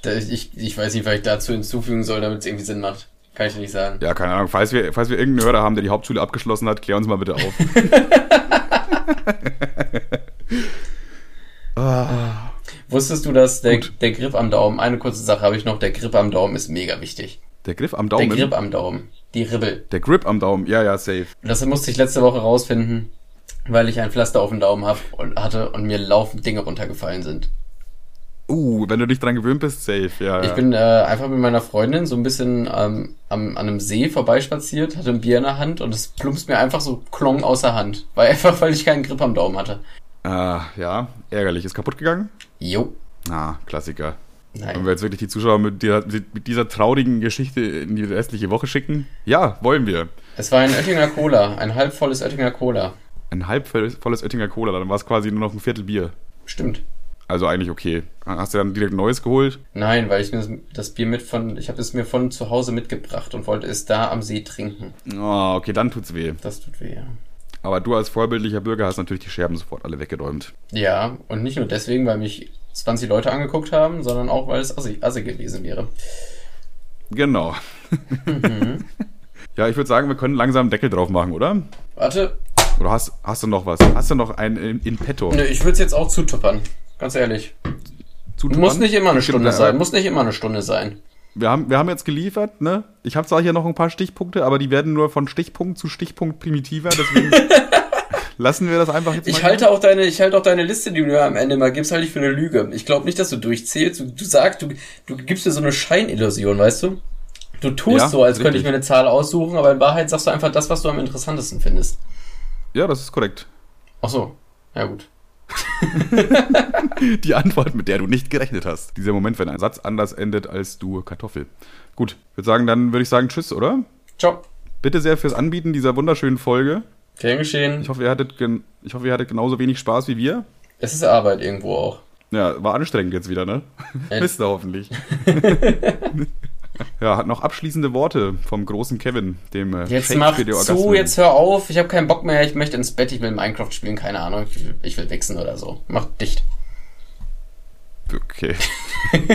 ich, ich weiß nicht, was ich dazu hinzufügen soll, damit es irgendwie Sinn macht. Kann ich nicht sagen. Ja, keine Ahnung. Falls wir, falls wir irgendeinen Hörer haben, der die Hauptschule abgeschlossen hat, klär uns mal bitte auf. ah. Wusstest du, dass der, der Grip am Daumen, eine kurze Sache habe ich noch, der Grip am Daumen ist mega wichtig. Der Griff am Daumen? Der Grip am Daumen. Die Ribbel. Der Grip am Daumen, ja, ja, safe. Das musste ich letzte Woche rausfinden, weil ich ein Pflaster auf dem Daumen hab und hatte und mir laufend Dinge runtergefallen sind. Uh, wenn du dich dran gewöhnt bist, safe, ja. Ich bin äh, einfach mit meiner Freundin so ein bisschen ähm, am, an einem See vorbeispaziert, hatte ein Bier in der Hand und es plumpst mir einfach so klong außer Hand. Weil einfach, weil ich keinen Grip am Daumen hatte. Ah, ja, ärgerlich. Ist kaputt gegangen? Jo. Ah, Klassiker. Nein. Wollen wir jetzt wirklich die Zuschauer mit, der, mit, dieser traurigen Geschichte in die restliche Woche schicken? Ja, wollen wir. Es war ein Oettinger Cola, ein halbvolles Oettinger Cola. Ein halbvolles Oettinger Cola, dann war es quasi nur noch ein Viertel Bier. Stimmt. Also eigentlich okay. Hast du dann direkt neues geholt? Nein, weil ich mir das Bier mit von, ich habe es mir von zu Hause mitgebracht und wollte es da am See trinken. Oh, okay, dann tut's weh. Das tut weh, ja. Aber du als vorbildlicher Bürger hast natürlich die Scherben sofort alle weggeräumt. Ja, und nicht nur deswegen, weil mich 20 Leute angeguckt haben, sondern auch, weil es assi, assi gewesen wäre. Genau. Mhm. ja, ich würde sagen, wir können langsam einen Deckel drauf machen, oder? Warte. Oder hast, hast du noch was? Hast du noch einen in, in petto? Nö, ich würde es jetzt auch zutuppern. Ganz ehrlich. Zutuppern? Muss nicht immer eine Stunde sein. Muss nicht immer eine Stunde sein. Wir haben, wir haben jetzt geliefert, ne? Ich habe zwar hier noch ein paar Stichpunkte, aber die werden nur von Stichpunkt zu Stichpunkt primitiver, deswegen lassen wir das einfach jetzt mal. Ich halte auch deine, ich halte auch deine Liste, die du mir am Ende mal gibst, halte ich für eine Lüge. Ich glaube nicht, dass du durchzählst. Du, du sagst, du, du gibst dir so eine Scheinillusion, weißt du? Du tust ja, so, als richtig. könnte ich mir eine Zahl aussuchen, aber in Wahrheit sagst du einfach das, was du am interessantesten findest. Ja, das ist korrekt. Ach so, ja gut. die Antwort, mit der du nicht gerechnet hast. Dieser Moment, wenn ein Satz anders endet als du Kartoffel. Gut, ich würde sagen, dann würde ich sagen Tschüss, oder? Ciao. Bitte sehr fürs Anbieten dieser wunderschönen Folge. Gern geschehen. Ich hoffe, ihr hattet, ich hoffe, ihr hattet genauso wenig Spaß wie wir. Es ist Arbeit irgendwo auch. Ja, war anstrengend jetzt wieder, ne? Wisst ihr hoffentlich. Ja, hat noch abschließende Worte vom großen Kevin, dem äh, Jetzt mach zu, jetzt hör auf, ich habe keinen Bock mehr, ich möchte ins Bett, ich will Minecraft spielen, keine Ahnung, ich will, ich will wechseln oder so. Mach dicht. Okay.